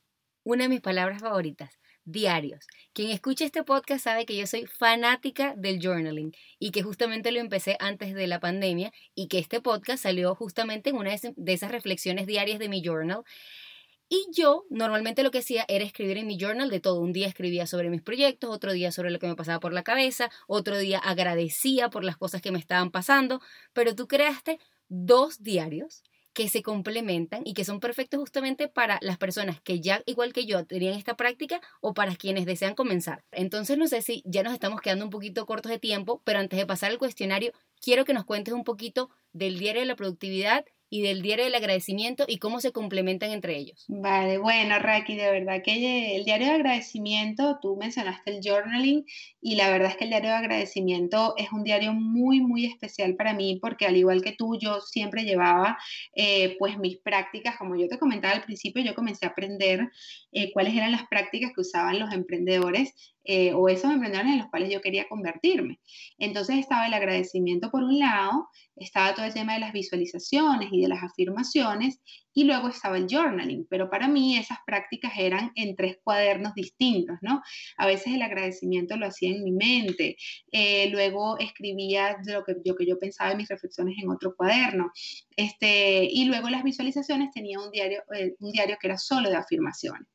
una de mis palabras favoritas, diarios. Quien escucha este podcast sabe que yo soy fanática del journaling y que justamente lo empecé antes de la pandemia y que este podcast salió justamente en una de esas reflexiones diarias de mi journal y yo normalmente lo que hacía era escribir en mi journal de todo. Un día escribía sobre mis proyectos, otro día sobre lo que me pasaba por la cabeza, otro día agradecía por las cosas que me estaban pasando, pero tú creaste dos diarios que se complementan y que son perfectos justamente para las personas que ya, igual que yo, tenían esta práctica o para quienes desean comenzar. Entonces, no sé si ya nos estamos quedando un poquito cortos de tiempo, pero antes de pasar al cuestionario, quiero que nos cuentes un poquito del diario de la productividad y del diario del agradecimiento y cómo se complementan entre ellos. Vale, bueno, Raki, de verdad que el diario de agradecimiento, tú mencionaste el journaling y la verdad es que el diario de agradecimiento es un diario muy, muy especial para mí porque al igual que tú, yo siempre llevaba eh, pues mis prácticas, como yo te comentaba al principio, yo comencé a aprender eh, cuáles eran las prácticas que usaban los emprendedores eh, o esos emprendedores en los cuales yo quería convertirme. Entonces estaba el agradecimiento por un lado, estaba todo el tema de las visualizaciones y de las afirmaciones y luego estaba el journaling, pero para mí esas prácticas eran en tres cuadernos distintos, ¿no? A veces el agradecimiento lo hacía en mi mente, eh, luego escribía lo que, yo, que yo pensaba en mis reflexiones en otro cuaderno, este, y luego las visualizaciones tenía un diario, eh, un diario que era solo de afirmaciones.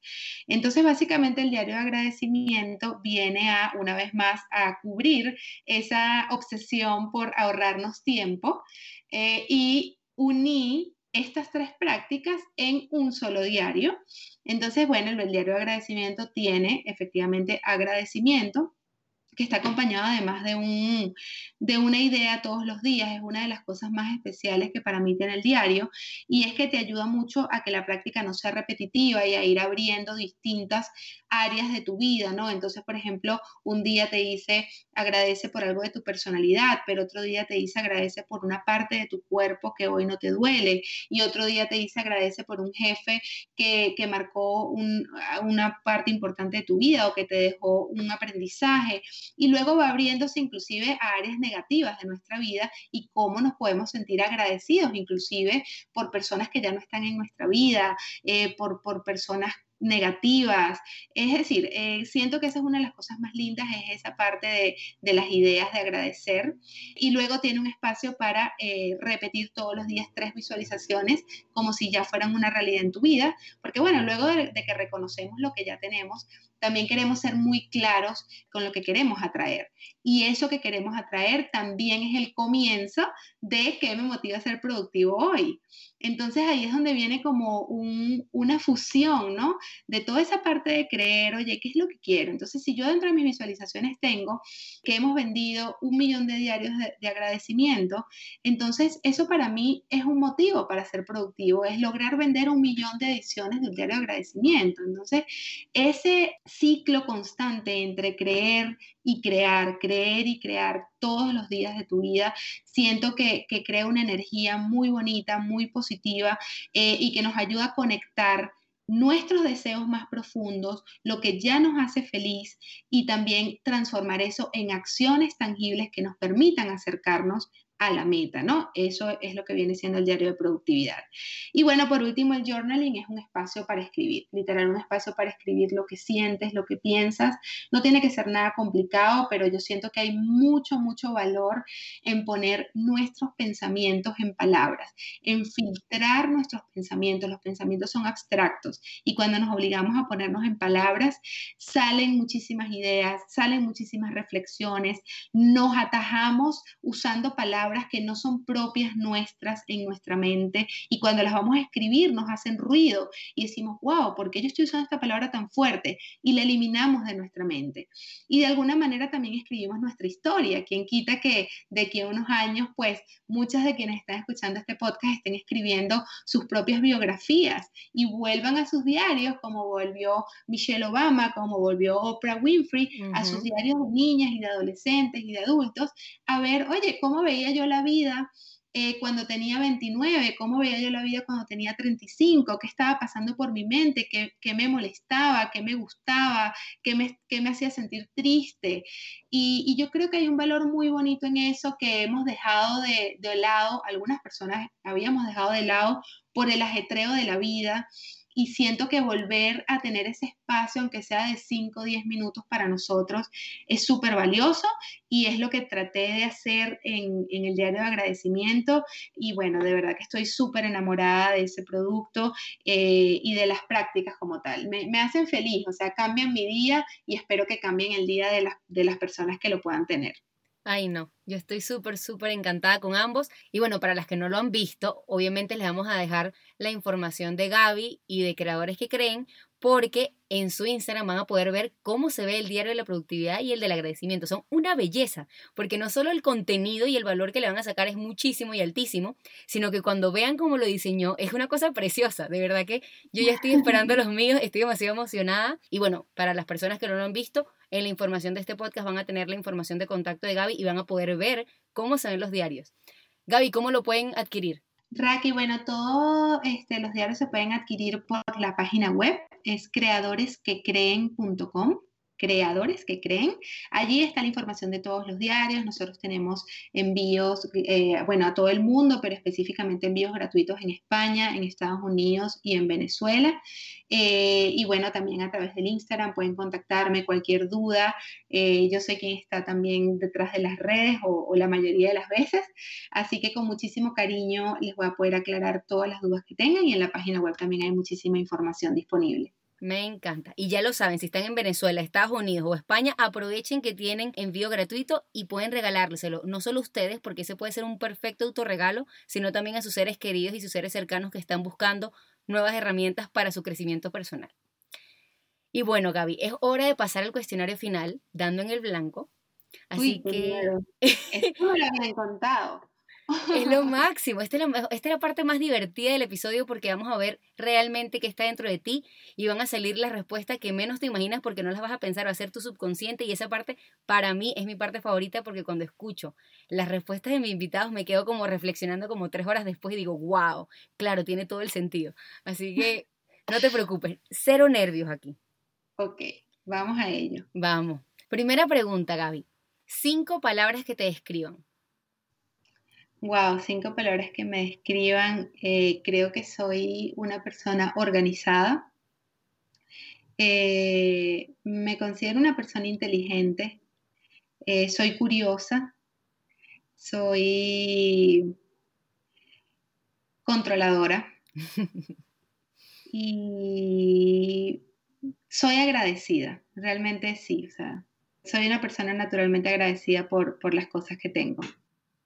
Entonces, básicamente el diario de agradecimiento viene a, una vez más, a cubrir esa obsesión por ahorrarnos tiempo eh, y uní estas tres prácticas en un solo diario. Entonces, bueno, el diario de agradecimiento tiene efectivamente agradecimiento, que está acompañado además de, un, de una idea todos los días, es una de las cosas más especiales que para mí tiene el diario, y es que te ayuda mucho a que la práctica no sea repetitiva y a ir abriendo distintas áreas de tu vida, ¿no? Entonces, por ejemplo, un día te dice agradece por algo de tu personalidad, pero otro día te dice agradece por una parte de tu cuerpo que hoy no te duele, y otro día te dice agradece por un jefe que, marcó una parte importante de tu vida o que te dejó un aprendizaje, y luego va abriéndose inclusive a áreas negativas de nuestra vida y cómo nos podemos sentir agradecidos inclusive por personas que ya no están en nuestra vida, eh, por, por personas negativas. Es decir, eh, siento que esa es una de las cosas más lindas, es esa parte de, de las ideas de agradecer. Y luego tiene un espacio para eh, repetir todos los días tres visualizaciones como si ya fueran una realidad en tu vida. Porque bueno, luego de, de que reconocemos lo que ya tenemos, también queremos ser muy claros con lo que queremos atraer. Y eso que queremos atraer también es el comienzo de qué me motiva a ser productivo hoy. Entonces ahí es donde viene como una fusión, ¿no? De toda esa parte de creer, oye, ¿qué es lo que quiero? Entonces, si yo dentro de mis visualizaciones tengo que hemos vendido un millón de diarios de, agradecimiento, entonces eso para mí es un motivo para ser productivo, es lograr vender un millón de ediciones del diario de agradecimiento. Entonces, ese ciclo constante entre creer y crear, creer y crear todos los días de tu vida, siento que, crea una energía muy bonita, muy positiva eh, y que nos ayuda a conectar nuestros deseos más profundos, lo que ya nos hace feliz y también transformar eso en acciones tangibles que nos permitan acercarnos a la meta, ¿no? Eso es lo que viene siendo el diario de productividad. Y bueno, por último, el journaling es un espacio para escribir, literal, un espacio para escribir lo que sientes, lo que piensas. No tiene que ser nada complicado, pero yo siento que hay mucho, mucho valor en poner nuestros pensamientos en palabras, en filtrar nuestros pensamientos. Los pensamientos son abstractos y cuando nos obligamos a ponernos en palabras, salen muchísimas ideas, salen muchísimas reflexiones, nos atajamos usando palabras que no son propias nuestras en nuestra mente y cuando las vamos a escribir nos hacen ruido y decimos, wow, ¿por qué yo estoy usando esta palabra tan fuerte? Y la eliminamos de nuestra mente. Y de alguna manera también escribimos nuestra historia. Quien quita que de aquí a unos años, pues muchas de quienes están escuchando este podcast estén escribiendo sus propias biografías y vuelvan a sus diarios como volvió Michelle Obama, como volvió Oprah Winfrey, a sus diarios de niñas y de adolescentes y de adultos, a ver, oye, ¿cómo veía yo la vida eh, cuando tenía 29, cómo veía yo la vida cuando tenía 35, qué estaba pasando por mi mente, qué, me molestaba, qué me gustaba, qué me, me hacía sentir triste. Y, yo creo que hay un valor muy bonito en eso que hemos dejado de, de lado, algunas personas habíamos dejado de lado por el ajetreo de la vida y siento que volver a tener ese espacio, aunque sea de 5 o 10 minutos para nosotros, es súper valioso y es lo que traté de hacer en, el diario de agradecimiento y bueno, de verdad que estoy súper enamorada de ese producto eh, y de las prácticas como tal. Me, hacen feliz, o sea, cambian mi día y espero que cambien el día de las, de las personas que lo puedan tener. Ay, no, yo estoy súper, súper encantada con ambos. Y bueno, para las que no lo han visto, obviamente les vamos a dejar la información de Gaby y de creadores que creen, porque en su Instagram van a poder ver cómo se ve el diario de la productividad y el del agradecimiento. Son una belleza, porque no solo el contenido y el valor que le van a sacar es muchísimo y altísimo, sino que cuando vean cómo lo diseñó es una cosa preciosa. De verdad que yo ya estoy esperando los míos, estoy demasiado emocionada. Y bueno, para las personas que no lo han visto, en la información de este podcast van a tener la información de contacto de Gaby y van a poder ver cómo se ven los diarios. Gaby, ¿cómo lo pueden adquirir? Raki, bueno, todos este, los diarios se pueden adquirir por la página web, es creadoresquecreen.com creadores que creen. Allí está la información de todos los diarios. Nosotros tenemos envíos, eh, bueno, a todo el mundo, pero específicamente envíos gratuitos en España, en Estados Unidos y en Venezuela. Eh, y bueno, también a través del Instagram pueden contactarme cualquier duda. Eh, yo sé quién está también detrás de las redes o, o la mayoría de las veces. Así que con muchísimo cariño les voy a poder aclarar todas las dudas que tengan y en la página web también hay muchísima información disponible. Me encanta. Y ya lo saben, si están en Venezuela, Estados Unidos o España, aprovechen que tienen envío gratuito y pueden regalárselo. No solo a ustedes, porque ese puede ser un perfecto autorregalo, sino también a sus seres queridos y sus seres cercanos que están buscando nuevas herramientas para su crecimiento personal. Y bueno, Gaby, es hora de pasar al cuestionario final, dando en el blanco. Así que. Esto me lo habían contado. Es lo máximo. Esta es la, esta es la parte más divertida del episodio porque vamos a ver realmente qué está dentro de ti y van a salir las respuestas que menos te imaginas porque no las vas a pensar, va a ser tu subconsciente y esa parte para mí es mi parte favorita porque cuando escucho las respuestas de mis invitados me quedo como reflexionando como tres horas después y digo, wow, claro, tiene todo el sentido. Así que no te preocupes, cero nervios aquí. Ok, vamos a ello. Vamos. Primera pregunta, Gaby. Cinco palabras que te describan. Wow, cinco palabras que me describan. Eh, creo que soy una persona organizada. Eh, me considero una persona inteligente. Eh, soy curiosa. Soy controladora. y soy agradecida. Realmente sí. O sea, soy una persona naturalmente agradecida por, por las cosas que tengo.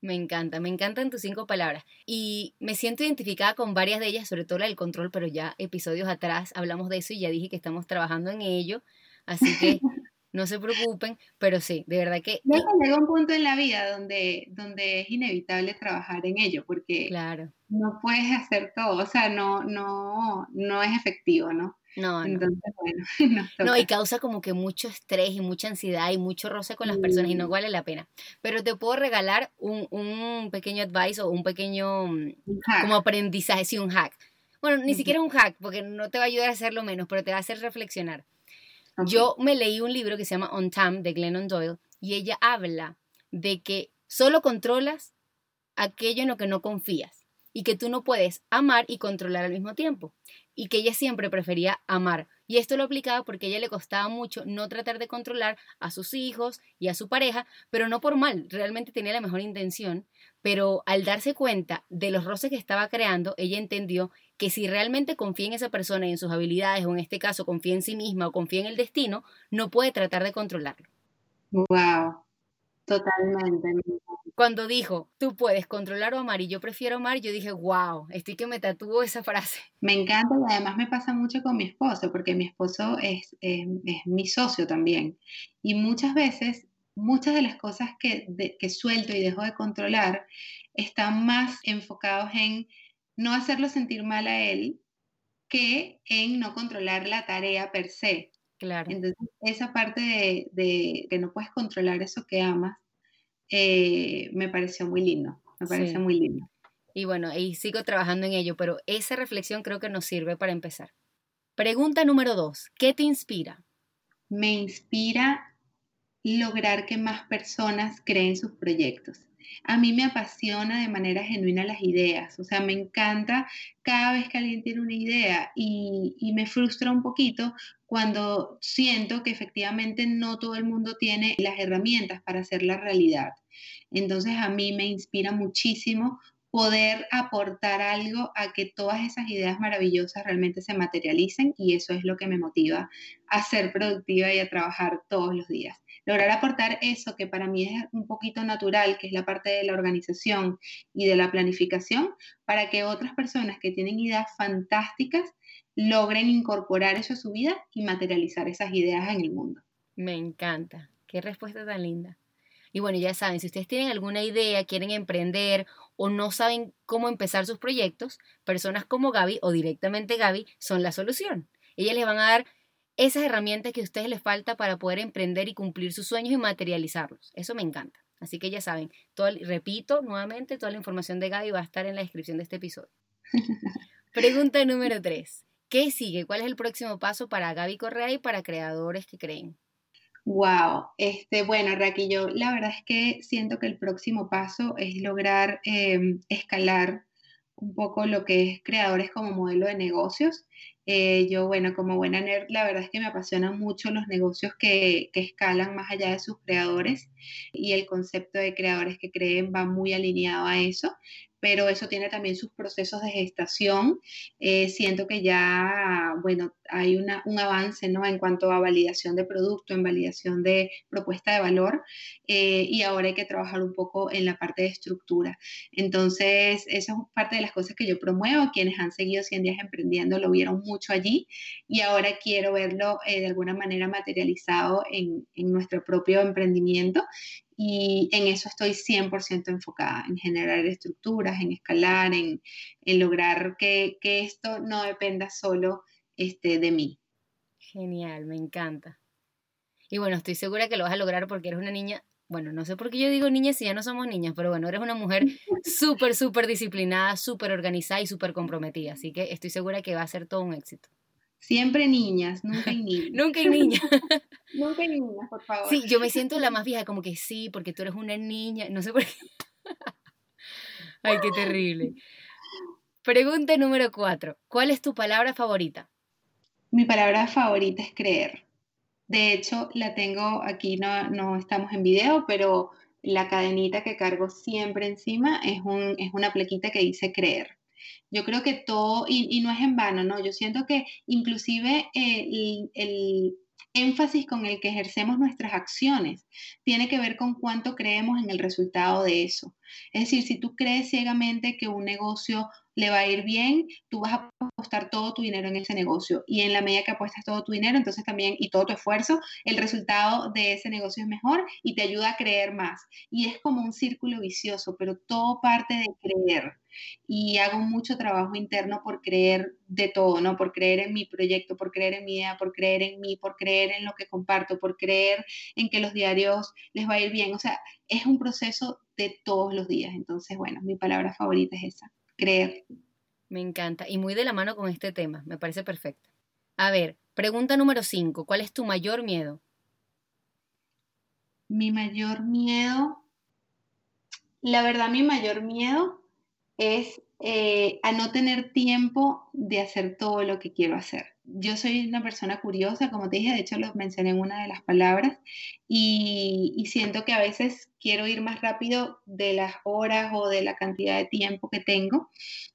Me encanta, me encantan tus cinco palabras. Y me siento identificada con varias de ellas, sobre todo la del control, pero ya episodios atrás hablamos de eso y ya dije que estamos trabajando en ello. Así que no se preocupen, pero sí, de verdad que... llega un punto en la vida donde, donde es inevitable trabajar en ello, porque claro. no puedes hacer todo, o sea, no, no, no es efectivo, ¿no? No, Entonces, bueno, no, y causa como que mucho estrés y mucha ansiedad y mucho roce con las personas y no vale la pena. Pero te puedo regalar un, un pequeño advice o un pequeño mm, como aprendizaje, sí, un hack. Bueno, ni siquiera un hack, porque no te va a ayudar a hacerlo menos, pero te va a hacer reflexionar. Yo me leí un libro que se llama On Time de Glennon Doyle y ella habla de que solo controlas aquello en lo que no confías y que tú no puedes amar y controlar al mismo tiempo y que ella siempre prefería amar. Y esto lo aplicaba porque a ella le costaba mucho no tratar de controlar a sus hijos y a su pareja, pero no por mal, realmente tenía la mejor intención, pero al darse cuenta de los roces que estaba creando, ella entendió que si realmente confía en esa persona y en sus habilidades, o en este caso confía en sí misma o confía en el destino, no puede tratar de controlarlo. Wow, totalmente. Cuando dijo, tú puedes controlar o amar y yo prefiero amar, yo dije, wow, estoy que me tatuó esa frase. Me encanta y además me pasa mucho con mi esposo, porque mi esposo es, es, mi socio también. Y muchas veces, muchas de las cosas que, que suelto y dejo de controlar están más enfocados en no hacerlo sentir mal a él que en no controlar la tarea per se. Claro. Entonces, esa parte de, que no puedes controlar eso que amas, eh, me pareció muy lindo, me parece muy lindo. Y bueno, y sigo trabajando en ello, pero esa reflexión creo que nos sirve para empezar. Pregunta número dos, ¿qué te inspira? Me inspira lograr que más personas creen sus proyectos a mí me apasiona de manera genuina las ideas, o sea, me encanta cada vez que alguien tiene una idea y, me frustra un poquito cuando siento que efectivamente no todo el mundo tiene las herramientas para hacerla realidad. Entonces a mí me inspira muchísimo poder aportar algo a que todas esas ideas maravillosas realmente se materialicen y eso es lo que me motiva a ser productiva y a trabajar todos los días lograr aportar eso que para mí es un poquito natural, que es la parte de la organización y de la planificación, para que otras personas que tienen ideas fantásticas logren incorporar eso a su vida y materializar esas ideas en el mundo. Me encanta. Qué respuesta tan linda. Y bueno, ya saben, si ustedes tienen alguna idea, quieren emprender o no saben cómo empezar sus proyectos, personas como Gaby o directamente Gaby son la solución. Ellas les van a dar esas herramientas que a ustedes les falta para poder emprender y cumplir sus sueños y materializarlos. Eso me encanta. Así que ya saben, todo, repito nuevamente, toda la información de Gaby va a estar en la descripción de este episodio. Pregunta número 3. ¿Qué sigue? ¿Cuál es el próximo paso para Gaby Correa y para creadores que creen? Wow, este, bueno, Raki, yo la verdad es que siento que el próximo paso es lograr em, escalar un poco lo que es creadores como modelo de negocios eh, yo, bueno, como buena nerd, la verdad es que me apasionan mucho los negocios que, que, escalan más allá de sus creadores y el concepto de creadores que creen va muy alineado a eso pero eso tiene también sus procesos de gestación. Eh, siento que ya, bueno, hay una, un avance ¿no? en cuanto a validación de producto, en validación de propuesta de valor, eh, y ahora hay que trabajar un poco en la parte de estructura. Entonces, esa es parte de las cosas que yo promuevo. Quienes han seguido 100 días emprendiendo lo vieron mucho allí, y ahora quiero verlo eh, de alguna manera materializado en, en nuestro propio emprendimiento y en eso estoy 100% enfocada, en generar estructuras, en escalar, en, en lograr que, que, esto no dependa solo este, de mí. Genial, me encanta. Y bueno, estoy segura que lo vas a lograr porque eres una niña, bueno, no sé por qué yo digo niña si ya no somos niñas, pero bueno, eres una mujer súper, súper disciplinada, súper organizada y súper comprometida, así que estoy segura que va a ser todo un éxito. Siempre niñas, nunca hay niñas. nunca hay niñas. nunca hay niñas, por favor. Sí, yo me siento la más vieja, como que sí, porque tú eres una niña, no sé por qué. Ay, qué terrible. Pregunta número cuatro. ¿Cuál es tu palabra favorita? Mi palabra favorita es creer. De hecho, la tengo aquí, no, no estamos en video, pero la cadenita que cargo siempre encima es, un, es una plequita que dice creer. Yo creo que todo, y, no es en vano, ¿no? Yo siento que inclusive el, énfasis con el que ejercemos nuestras acciones. Tiene que ver con cuánto creemos en el resultado de eso. Es decir, si tú crees ciegamente que un negocio le va a ir bien, tú vas a apostar todo tu dinero en ese negocio. Y en la medida que apuestas todo tu dinero, entonces también, y todo tu esfuerzo, el resultado de ese negocio es mejor y te ayuda a creer más. Y es como un círculo vicioso, pero todo parte de creer. Y hago mucho trabajo interno por creer de todo, ¿no? Por creer en mi proyecto, por creer en mi idea, por creer en mí, por creer en lo que comparto, por creer en que los diarios les va a ir bien. O sea, es un proceso de todos los días. Entonces, bueno, mi palabra favorita es esa creer. Me encanta. Y muy de la mano con este tema. Me parece perfecto. A ver, pregunta número 5. ¿Cuál es tu mayor miedo? Mi mayor miedo, la verdad, mi mayor miedo es eh, a no tener tiempo de hacer todo lo que quiero hacer. Yo soy una persona curiosa, como te dije, de hecho lo mencioné en una de las palabras, y, y siento que a veces quiero ir más rápido de las horas o de la cantidad de tiempo que tengo.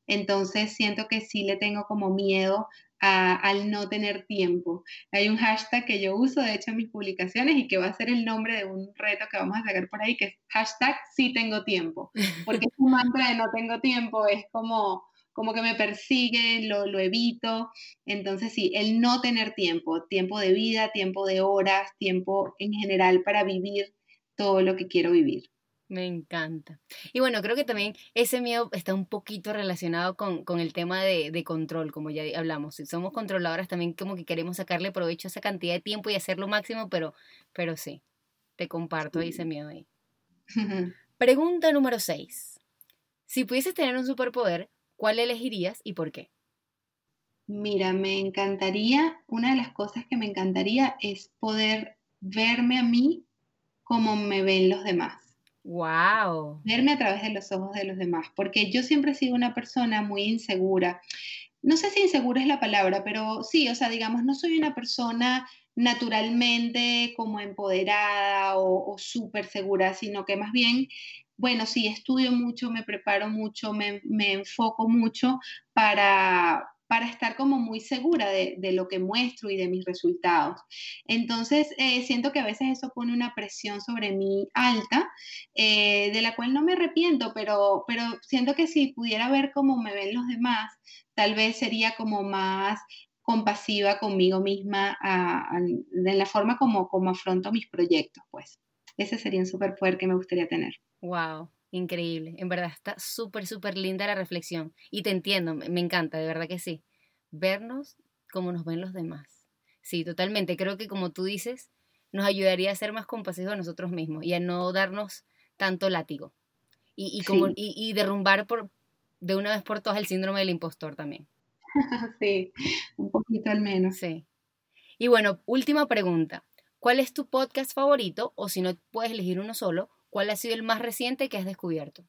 Entonces siento que sí le tengo como miedo al no tener tiempo. Hay un hashtag que yo uso, de hecho, en mis publicaciones y que va a ser el nombre de un reto que vamos a sacar por ahí, que es hashtag sí tengo tiempo, porque un mantra de no tengo tiempo es como, como que me persigue, lo, lo evito. Entonces, sí, el no tener tiempo, tiempo de vida, tiempo de horas, tiempo en general para vivir todo lo que quiero vivir. Me encanta. Y bueno, creo que también ese miedo está un poquito relacionado con, el tema de, control, como ya hablamos. Si somos controladoras, también como que queremos sacarle provecho a esa cantidad de tiempo y hacer lo máximo, pero, pero sí, te comparto ese miedo ahí. Pregunta número 6. Si pudieses tener un superpoder, ¿cuál elegirías y por qué? Mira, me encantaría, una de las cosas que me encantaría es poder verme a mí como me ven los demás Wow. Verme a través de los ojos de los demás, porque yo siempre he sido una persona muy insegura. No sé si insegura es la palabra, pero sí, o sea, digamos, no soy una persona naturalmente como empoderada o, súper segura, sino que más bien bueno, sí, estudio mucho, me preparo mucho, me, me, enfoco mucho para, para estar como muy segura de, lo que muestro y de mis resultados. Entonces, eh, siento que a veces eso pone una presión sobre mí alta, eh, de la cual no me arrepiento, pero, pero siento que si pudiera ver cómo me ven los demás, tal vez sería como más compasiva conmigo misma de la forma como, como afronto mis proyectos, pues. Ese sería un superpoder que me gustaría tener. Wow. Increíble, en verdad está súper, súper linda la reflexión y te entiendo, me encanta, de verdad que sí. Vernos como nos ven los demás. Sí, totalmente, creo que como tú dices, nos ayudaría a ser más compasivos a nosotros mismos y a no darnos tanto látigo y, y como, y, derrumbar por, de una vez por todas el síndrome del impostor también. Sí, un poquito al menos. Sí. Y bueno, última pregunta. ¿Cuál es tu podcast favorito? O si no puedes elegir uno solo, ¿Cuál ha sido el más reciente que has descubierto?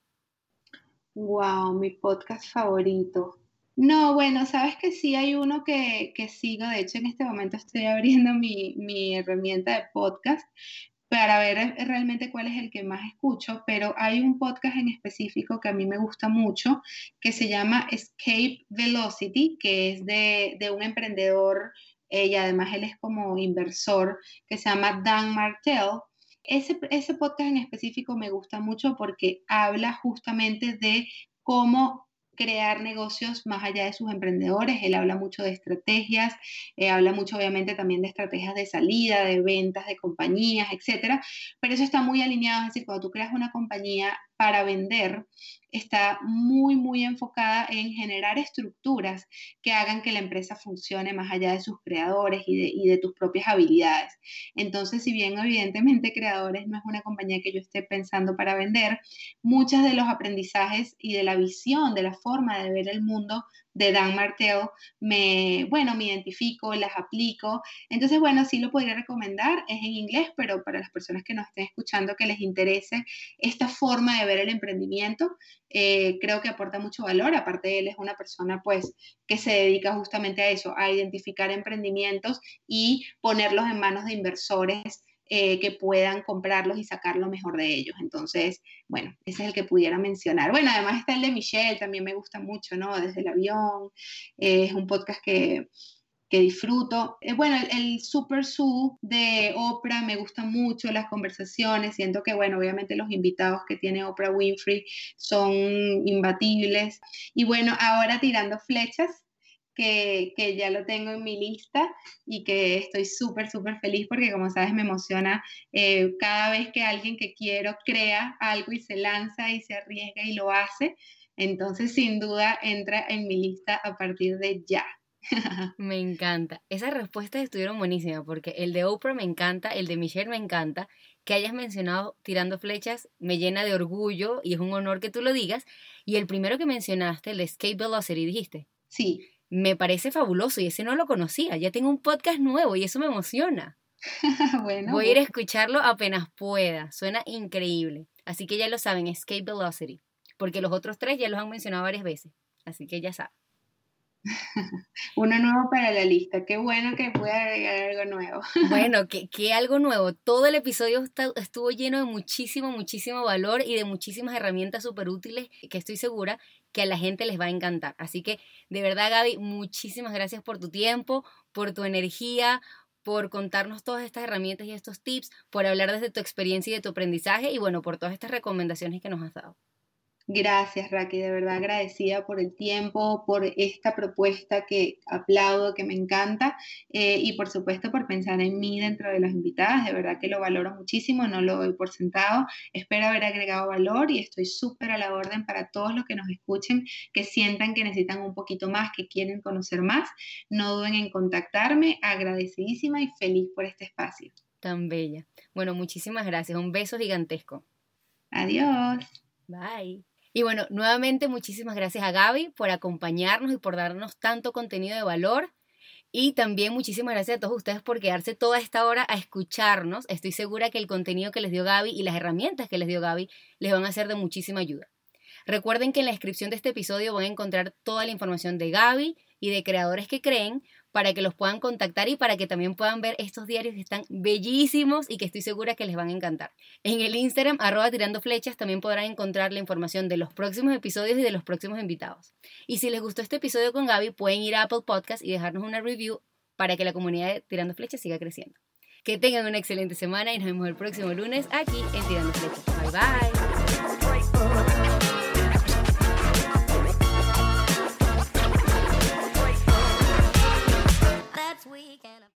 Wow, mi podcast favorito. No, bueno, sabes que sí hay uno que, sigo, de hecho en este momento estoy abriendo mi, mi herramienta de podcast para ver realmente cuál es el que más escucho, pero hay un podcast en específico que a mí me gusta mucho, que se llama Escape Velocity, que es de, de un emprendedor eh, y además él es como inversor, que se llama Dan Martell, ese, ese podcast en específico me gusta mucho porque habla justamente de cómo crear negocios más allá de sus emprendedores. Él habla mucho de estrategias, eh, habla mucho obviamente también de estrategias de salida, de ventas, de compañías, etcétera. Pero eso está muy alineado, es decir, cuando tú creas una compañía para vender, está muy, muy enfocada en generar estructuras que hagan que la empresa funcione más allá de sus creadores y de, tus propias habilidades. Entonces, si bien evidentemente creadores no es una compañía que yo esté pensando para vender, muchos de los aprendizajes y de la visión, de la forma de ver el mundo de Dan Martel, me, bueno, me identifico, las aplico. Entonces, bueno, sí lo podría recomendar, es en inglés, pero para las personas que nos estén escuchando que les interese esta forma de ver el emprendimiento, eh, creo que aporta mucho valor. Aparte, él es una persona pues que se dedica justamente a eso, a identificar emprendimientos y ponerlos en manos de inversores eh, que puedan comprarlos y sacar lo mejor de ellos. Entonces, bueno, ese es el que pudiera mencionar. Bueno, además está el de Michelle, también me gusta mucho, ¿no? Desde el avión. Eh, es un podcast que, que disfruto. Eh, bueno, el, Super Zoo de Oprah me gusta mucho las conversaciones, siento que, bueno, obviamente los invitados que tiene Oprah Winfrey son imbatibles. Y bueno, ahora tirando flechas, que, que, ya lo tengo en mi lista y que estoy súper, súper feliz porque como sabes me emociona eh, cada vez que alguien que quiero crea algo y se lanza y se arriesga y lo hace. Entonces sin duda entra en mi lista a partir de ya. me encanta. Esas respuestas estuvieron buenísimas porque el de Oprah me encanta, el de Michelle me encanta. Que hayas mencionado tirando flechas me llena de orgullo y es un honor que tú lo digas. Y el primero que mencionaste, el Escape Velocity, dijiste. Sí. Me parece fabuloso y ese no lo conocía. Ya tengo un podcast nuevo y eso me emociona. bueno, Voy a ir a escucharlo apenas pueda. Suena increíble. Así que ya lo saben, Escape Velocity. Porque los otros tres ya los han mencionado varias veces. Así que ya saben. Uno nuevo para la lista. Qué bueno que pueda agregar algo nuevo. Bueno, que, que algo nuevo. Todo el episodio estuvo lleno de muchísimo, muchísimo valor y de muchísimas herramientas súper útiles que estoy segura que a la gente les va a encantar. Así que, de verdad, Gaby, muchísimas gracias por tu tiempo, por tu energía, por contarnos todas estas herramientas y estos tips, por hablar desde tu experiencia y de tu aprendizaje y, bueno, por todas estas recomendaciones que nos has dado. Gracias, Raquel, de verdad agradecida por el tiempo, por esta propuesta que aplaudo, que me encanta eh, y por supuesto por pensar en mí dentro de las invitadas. De verdad que lo valoro muchísimo, no lo doy por sentado. Espero haber agregado valor y estoy súper a la orden para todos los que nos escuchen, que sientan que necesitan un poquito más, que quieren conocer más. No duden en contactarme. Agradecidísima y feliz por este espacio. Tan bella. Bueno, muchísimas gracias. Un beso gigantesco. Adiós. Bye. Y bueno, nuevamente muchísimas gracias a Gaby por acompañarnos y por darnos tanto contenido de valor. Y también muchísimas gracias a todos ustedes por quedarse toda esta hora a escucharnos. Estoy segura que el contenido que les dio Gaby y las herramientas que les dio Gaby les van a ser de muchísima ayuda. Recuerden que en la descripción de este episodio van a encontrar toda la información de Gaby y de creadores que creen para que los puedan contactar y para que también puedan ver estos diarios que están bellísimos y que estoy segura que les van a encantar. En el Instagram, arroba tirando flechas, también podrán encontrar la información de los próximos episodios y de los próximos invitados. Y si les gustó este episodio con Gaby, pueden ir a Apple Podcast y dejarnos una review para que la comunidad de Tirando Flechas siga creciendo. Que tengan una excelente semana y nos vemos el próximo lunes aquí en Tirando Flechas. Bye bye. weekend.